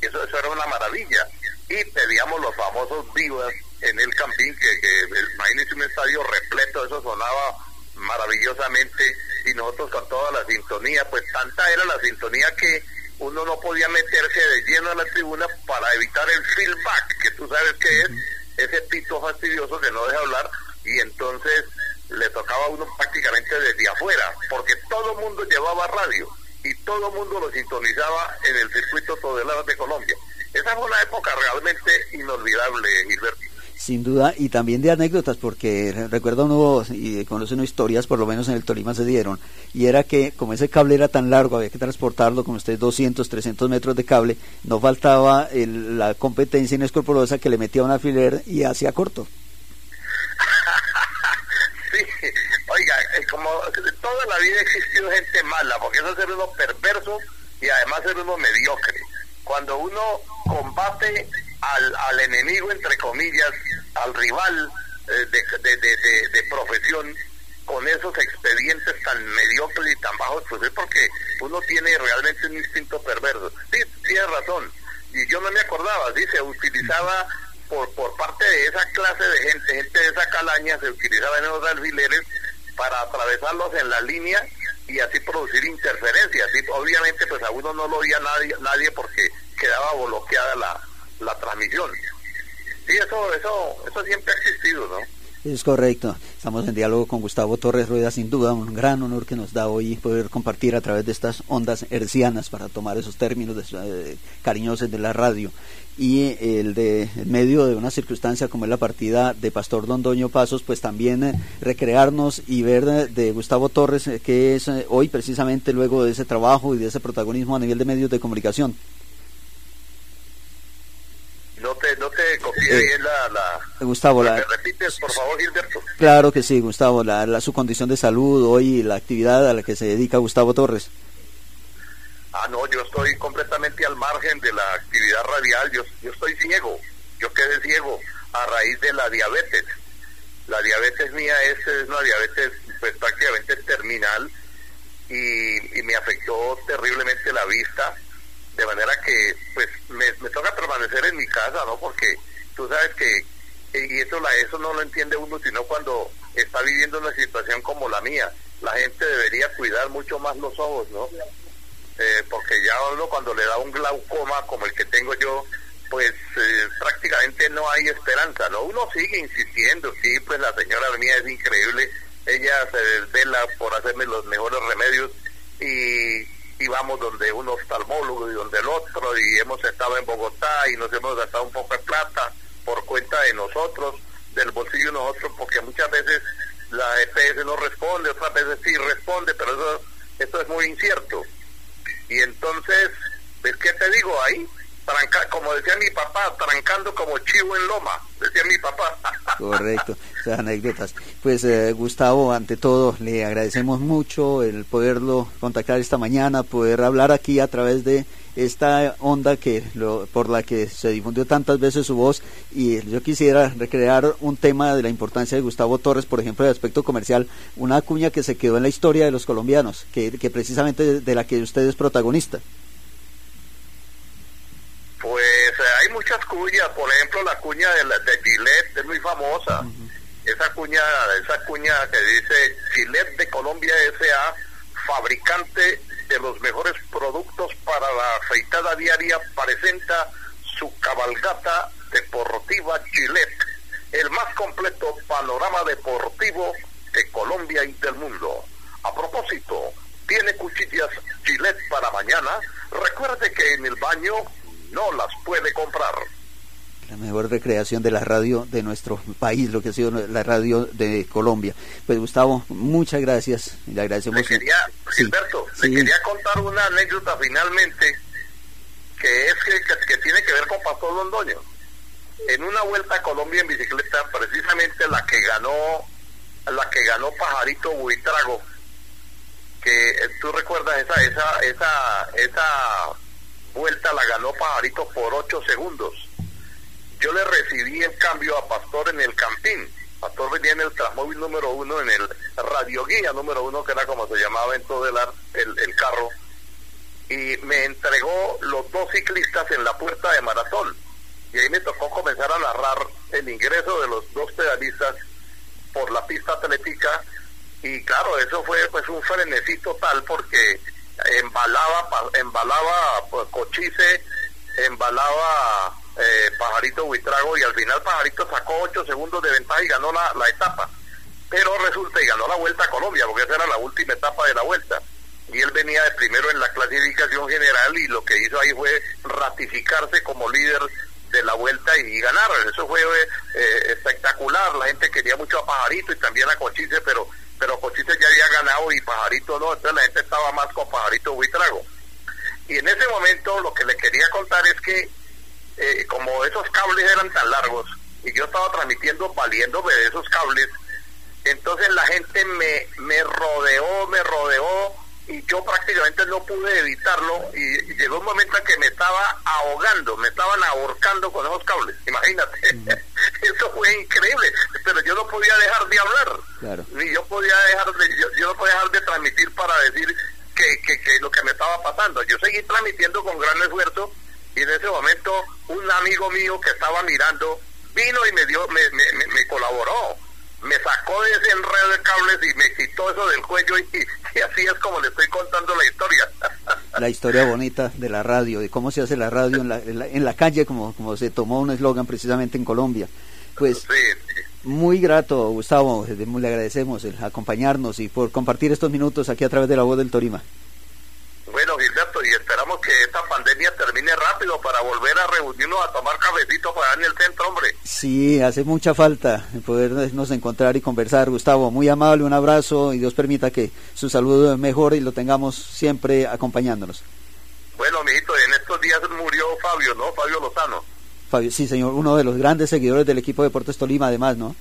eso, eso era una maravilla. Y pedíamos los famosos vivas en el campín, que, que imagínense un estadio repleto, eso sonaba maravillosamente y nosotros con toda la sintonía, pues tanta era la sintonía que uno no podía meterse de lleno a la tribuna para evitar el feedback, que tú sabes que es ese pito fastidioso que no deja hablar y entonces le tocaba a uno prácticamente desde afuera, porque todo el mundo llevaba radio y todo el mundo lo sintonizaba en el circuito Todelar de Colombia. Esa fue una época realmente inolvidable, Gilberto. Sin duda, y también de anécdotas, porque recuerdo uno y conoce unas historias, por lo menos en el Tolima se dieron, y era que como ese cable era tan largo, había que transportarlo, como ustedes 200, 300 metros de cable, no faltaba la competencia inescrupulosa que le metía un alfiler y hacía corto. sí, oiga, como toda la vida ha existido gente mala, porque eso es ser uno perverso y además ser uno mediocre. Cuando uno combate al, al enemigo, entre comillas, al rival eh, de, de, de, profesión, con esos expedientes tan mediocres y tan bajos, pues es porque uno tiene realmente un instinto perverso. Sí, tiene razón. Y yo no me acordaba, sí, se utilizaba por, por parte de esa clase de gente, gente de esa calaña, se utilizaban esos alfileres para atravesarlos en la línea y así producir interferencias. Y obviamente pues a uno no lo oía nadie, nadie porque quedaba bloqueada la, la transmisión. Sí, eso, eso, eso siempre ha existido, ¿no? Es correcto. Estamos en diálogo con Gustavo Torres Rueda, sin duda, un gran honor que nos da hoy poder compartir a través de estas ondas hercianas, para tomar esos términos de, cariñosos de la radio, y el de en medio de una circunstancia como es la partida de Pastor Dondoño Pasos, pues también eh, recrearnos y ver de, Gustavo Torres, eh, que es eh, hoy precisamente luego de ese trabajo y de ese protagonismo a nivel de medios de comunicación. No te, no te copié eh, bien la, la, Gustavo, la, repites, por favor, Gilberto? Claro que sí, Gustavo, la, la, su condición de salud hoy, la actividad a la que se dedica Gustavo Torres. Ah, no, yo estoy completamente al margen de la actividad radial, yo, yo estoy ciego, yo quedé ciego a raíz de la diabetes. La diabetes mía es, es una diabetes pues prácticamente terminal y, y me afectó terriblemente la vista de manera que pues me, toca permanecer en mi casa, ¿no? Porque tú sabes que, y eso, la, eso no lo entiende uno, sino cuando está viviendo una situación como la mía, la gente debería cuidar mucho más los ojos, ¿no? Eh, porque ya uno cuando le da un glaucoma como el que tengo yo, pues eh, prácticamente no hay esperanza, ¿no? Uno sigue insistiendo, sí, pues la señora mía es increíble, ella se desvela por hacerme los mejores remedios y y vamos donde un oftalmólogo y donde el otro y hemos estado en Bogotá y nos hemos gastado un poco de plata por cuenta de nosotros, del bolsillo de nosotros, porque muchas veces la EPS no responde, otras veces sí responde, pero eso, eso es muy incierto. Y entonces, pues, ¿qué te digo? Ahí como decía mi papá, trancando como chivo en loma, decía mi papá. Correcto, anécdotas. Pues eh, Gustavo, ante todo, le agradecemos mucho el poderlo contactar esta mañana, poder hablar aquí a través de esta onda que lo, por la que se difundió tantas veces su voz y yo quisiera recrear un tema de la importancia de Gustavo Torres, por ejemplo, de aspecto comercial, una cuña que se quedó en la historia de los colombianos, que precisamente de la que usted es protagonista. Pues eh, hay muchas cuñas, por ejemplo la cuña de, la, de Gillette es muy famosa. Esa cuña, esa cuña que dice Gillette de Colombia S.A., fabricante de los mejores productos para la afeitada diaria, presenta su cabalgata deportiva Gillette, el más completo panorama deportivo de Colombia y del mundo. A propósito, tiene cuchillas Gillette para mañana. Recuerde que en el baño no las puede comprar. La mejor recreación de la radio de nuestro país, lo que ha sido la radio de Colombia. Pues Gustavo, muchas gracias. Le agradecemos. Le quería, Sí, Gilberto, sí. le quería contar una anécdota finalmente que es que, que, que tiene que ver con Pastor Londoño. En una vuelta a Colombia en bicicleta, precisamente la que ganó, la que ganó Pajarito Buitrago, que eh, tú recuerdas esa, esa, esa, esa vuelta la ganó Pajarito por ocho segundos. Yo le recibí el cambio a Pastor en el Campín. Pastor venía en el Transmóvil número uno, en el Radio Guía número uno, que era como se llamaba en todo el, el, el carro. Y me entregó los dos ciclistas en la puerta de maratón. Y ahí me tocó comenzar a narrar el ingreso de los dos pedalistas por la pista atlética y claro eso fue pues un frenesí total porque embalaba embalaba pues, cochice embalaba eh, pajarito buitrago y al final pajarito sacó ocho segundos de ventaja y ganó la, la etapa pero resulta y ganó la vuelta a Colombia porque esa era la última etapa de la vuelta y él venía de primero en la clasificación general y lo que hizo ahí fue ratificarse como líder de la vuelta y ganar. Eso fue eh, espectacular. La gente quería mucho a Pajarito y también a Cochise, pero pero Cochise ya había ganado y Pajarito no. Entonces la gente estaba más con Pajarito Buitrago. Y en ese momento lo que le quería contar es que eh, como esos cables eran tan largos y yo estaba transmitiendo valiéndome de esos cables, entonces la gente me, me rodeó, me rodeó y yo prácticamente no pude evitarlo y, y llegó un momento en que me estaba ahogando, me estaban ahorcando con esos cables, imagínate. Eso fue increíble, pero yo no podía dejar de hablar, Claro. ni yo podía dejar de, yo, yo no podía dejar de transmitir para decir que, que, que lo que me estaba pasando. Yo seguí transmitiendo con gran esfuerzo y en ese momento un amigo mío que estaba mirando vino y me dio, me, me, me, me colaboró me sacó de ese enredo de cables y me quitó eso del cuello y, y así es como le estoy contando la historia. La historia bonita de la radio, de cómo se hace la radio en la, en la, en la calle, como, como se tomó un eslogan precisamente en Colombia. Pues Sí, sí. muy grato, Gustavo, le le agradecemos el acompañarnos y por compartir estos minutos aquí a través de la voz del Torima. Bueno, Gilberto, y esperamos que esta pandemia termine rápido para volver a reunirnos a tomar cafecito para en el centro, hombre. Sí, hace mucha falta podernos encontrar y conversar, Gustavo. Muy amable, un abrazo y Dios permita que su salud mejore y lo tengamos siempre acompañándonos. Bueno, mijito, en estos días murió Fabio, ¿no? Fabio Lozano. Fabio, sí, señor, uno de los grandes seguidores del equipo de Deportes Tolima, además, ¿no?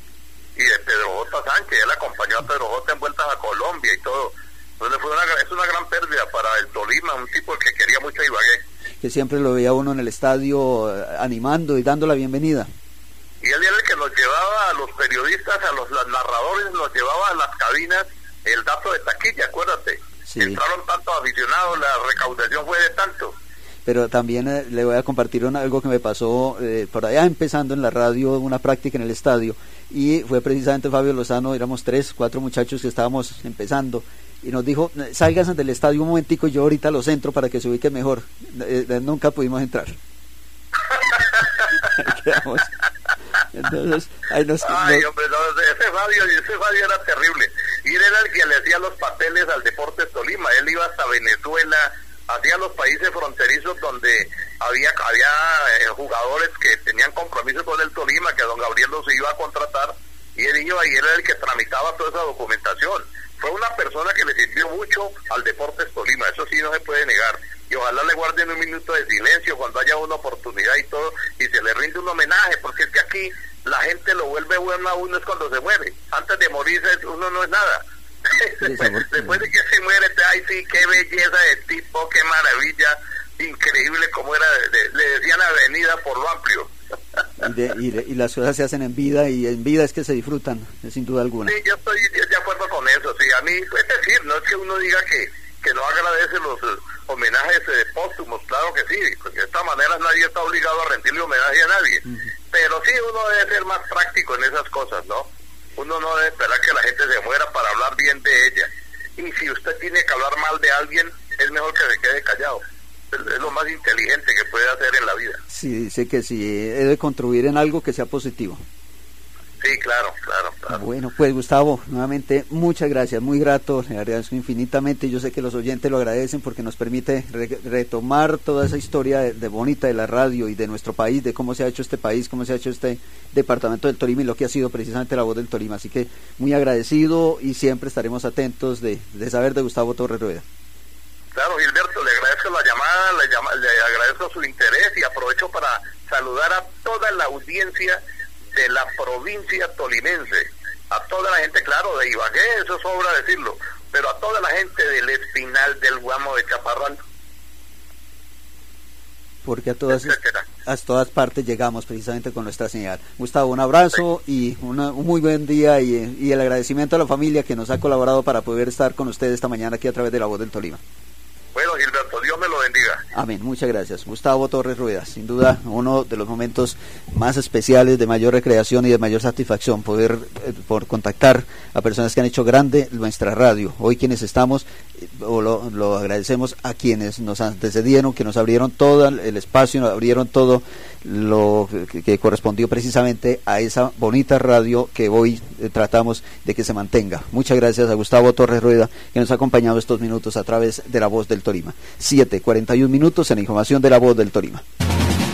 Y de Pedro J. Sánchez, él acompañó a Pedro J. en vueltas a Colombia y todo. Entonces fue una, es una gran pérdida para el Tolima, un tipo que quería mucho a Ibagué. Que siempre lo veía uno en el estadio eh, animando y dando la bienvenida. Y él era el que nos llevaba a los periodistas, a los, los narradores, nos llevaba a las cabinas el dato de taquilla, acuérdate. Sí. Entraron tantos aficionados, la recaudación fue de tanto. Pero también eh, le voy a compartir una- algo que me pasó eh, por allá empezando en la radio, una práctica en el estadio. Y fue precisamente Fabio Lozano, éramos tres, cuatro muchachos que estábamos empezando. Y nos dijo, salgas del estadio un momentico, yo ahorita los entro para que se ubique mejor. Eh, eh, nunca pudimos entrar. Quedamos. Entonces, ahí nos, Ay, hombre, no, ese Fabio, ese Fabio era terrible. Y él era el que le hacía los papeles al Deportes Tolima. Él iba hasta Venezuela, hacía los países fronterizos donde había había eh, jugadores que tenían compromiso con el Tolima, que don Gabriel los iba a contratar, y él iba y él era el que tramitaba toda esa documentación. Fue una persona que le sirvió mucho al Deportes Tolima, eso sí no se puede negar. y ojalá le guarden un minuto de silencio cuando haya una oportunidad y todo y se le rinde un homenaje, porque es que aquí la gente lo vuelve bueno a uno es cuando se muere. Antes de morir uno no es nada. Después de que se muere, ay sí, qué belleza de tipo, qué maravilla, increíble como era, le, decían avenida por lo amplio. Y, las cosas se hacen en vida y en vida es que se disfrutan, sin duda alguna. Sí, yo estoy de acuerdo con eso, sí, a mí, es decir, no es que uno diga que, que no agradece los homenajes eh, póstumos, claro que sí, porque de esta manera nadie está obligado a rendirle homenaje a nadie, pero sí uno debe ser más práctico en esas cosas, ¿no? Uno no debe esperar que la gente se muera para hablar bien de ella, y si usted tiene que hablar mal de alguien, es mejor que se quede callado. Es, lo más inteligente que puede hacer en la vida. Sí, dice que sí, debe contribuir en algo que sea positivo. Sí, claro, claro, claro. Bueno, pues Gustavo, nuevamente muchas gracias, muy grato, le agradezco infinitamente. Yo sé que los oyentes lo agradecen porque nos permite retomar toda esa historia de, bonita de la radio y de nuestro país, de cómo se ha hecho este país, cómo se ha hecho este departamento del Tolima y lo que ha sido precisamente la voz del Tolima. Así que muy agradecido y siempre estaremos atentos de, saber de Gustavo Torres Rueda. Claro, Gilberto, le agradezco la llamada, le, le agradezco su interés y aprovecho para saludar a toda la audiencia de la provincia tolimense, a toda la gente, claro, de Ibagué, eso sobra decirlo, pero a toda la gente del Espinal, del Guamo, de Chaparral. Porque a todas, a todas partes llegamos precisamente con nuestra señal. Gustavo, un abrazo y un muy buen día y, y el agradecimiento a la familia que nos ha colaborado para poder estar con ustedes esta mañana aquí a través de la voz del Tolima. Bueno, Gilberto, Dios me. Amén, muchas gracias. Gustavo Torres Rueda, sin duda uno de los momentos más especiales de mayor recreación y de mayor satisfacción, poder eh, por contactar a personas que han hecho grande nuestra radio. Hoy quienes estamos, eh, lo, lo, agradecemos a quienes nos antecedieron, que nos abrieron todo el espacio, nos abrieron todo lo que, correspondió precisamente a esa bonita radio que hoy eh, tratamos de que se mantenga. Muchas gracias a Gustavo Torres Rueda que nos ha acompañado estos minutos a través de la voz del Torima. 7.41 minutos en la información de la voz del Torima.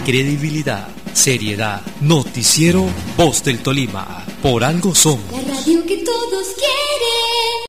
Credibilidad, seriedad, noticiero, voz del Tolima. Por algo somos. La radio que todos quieren.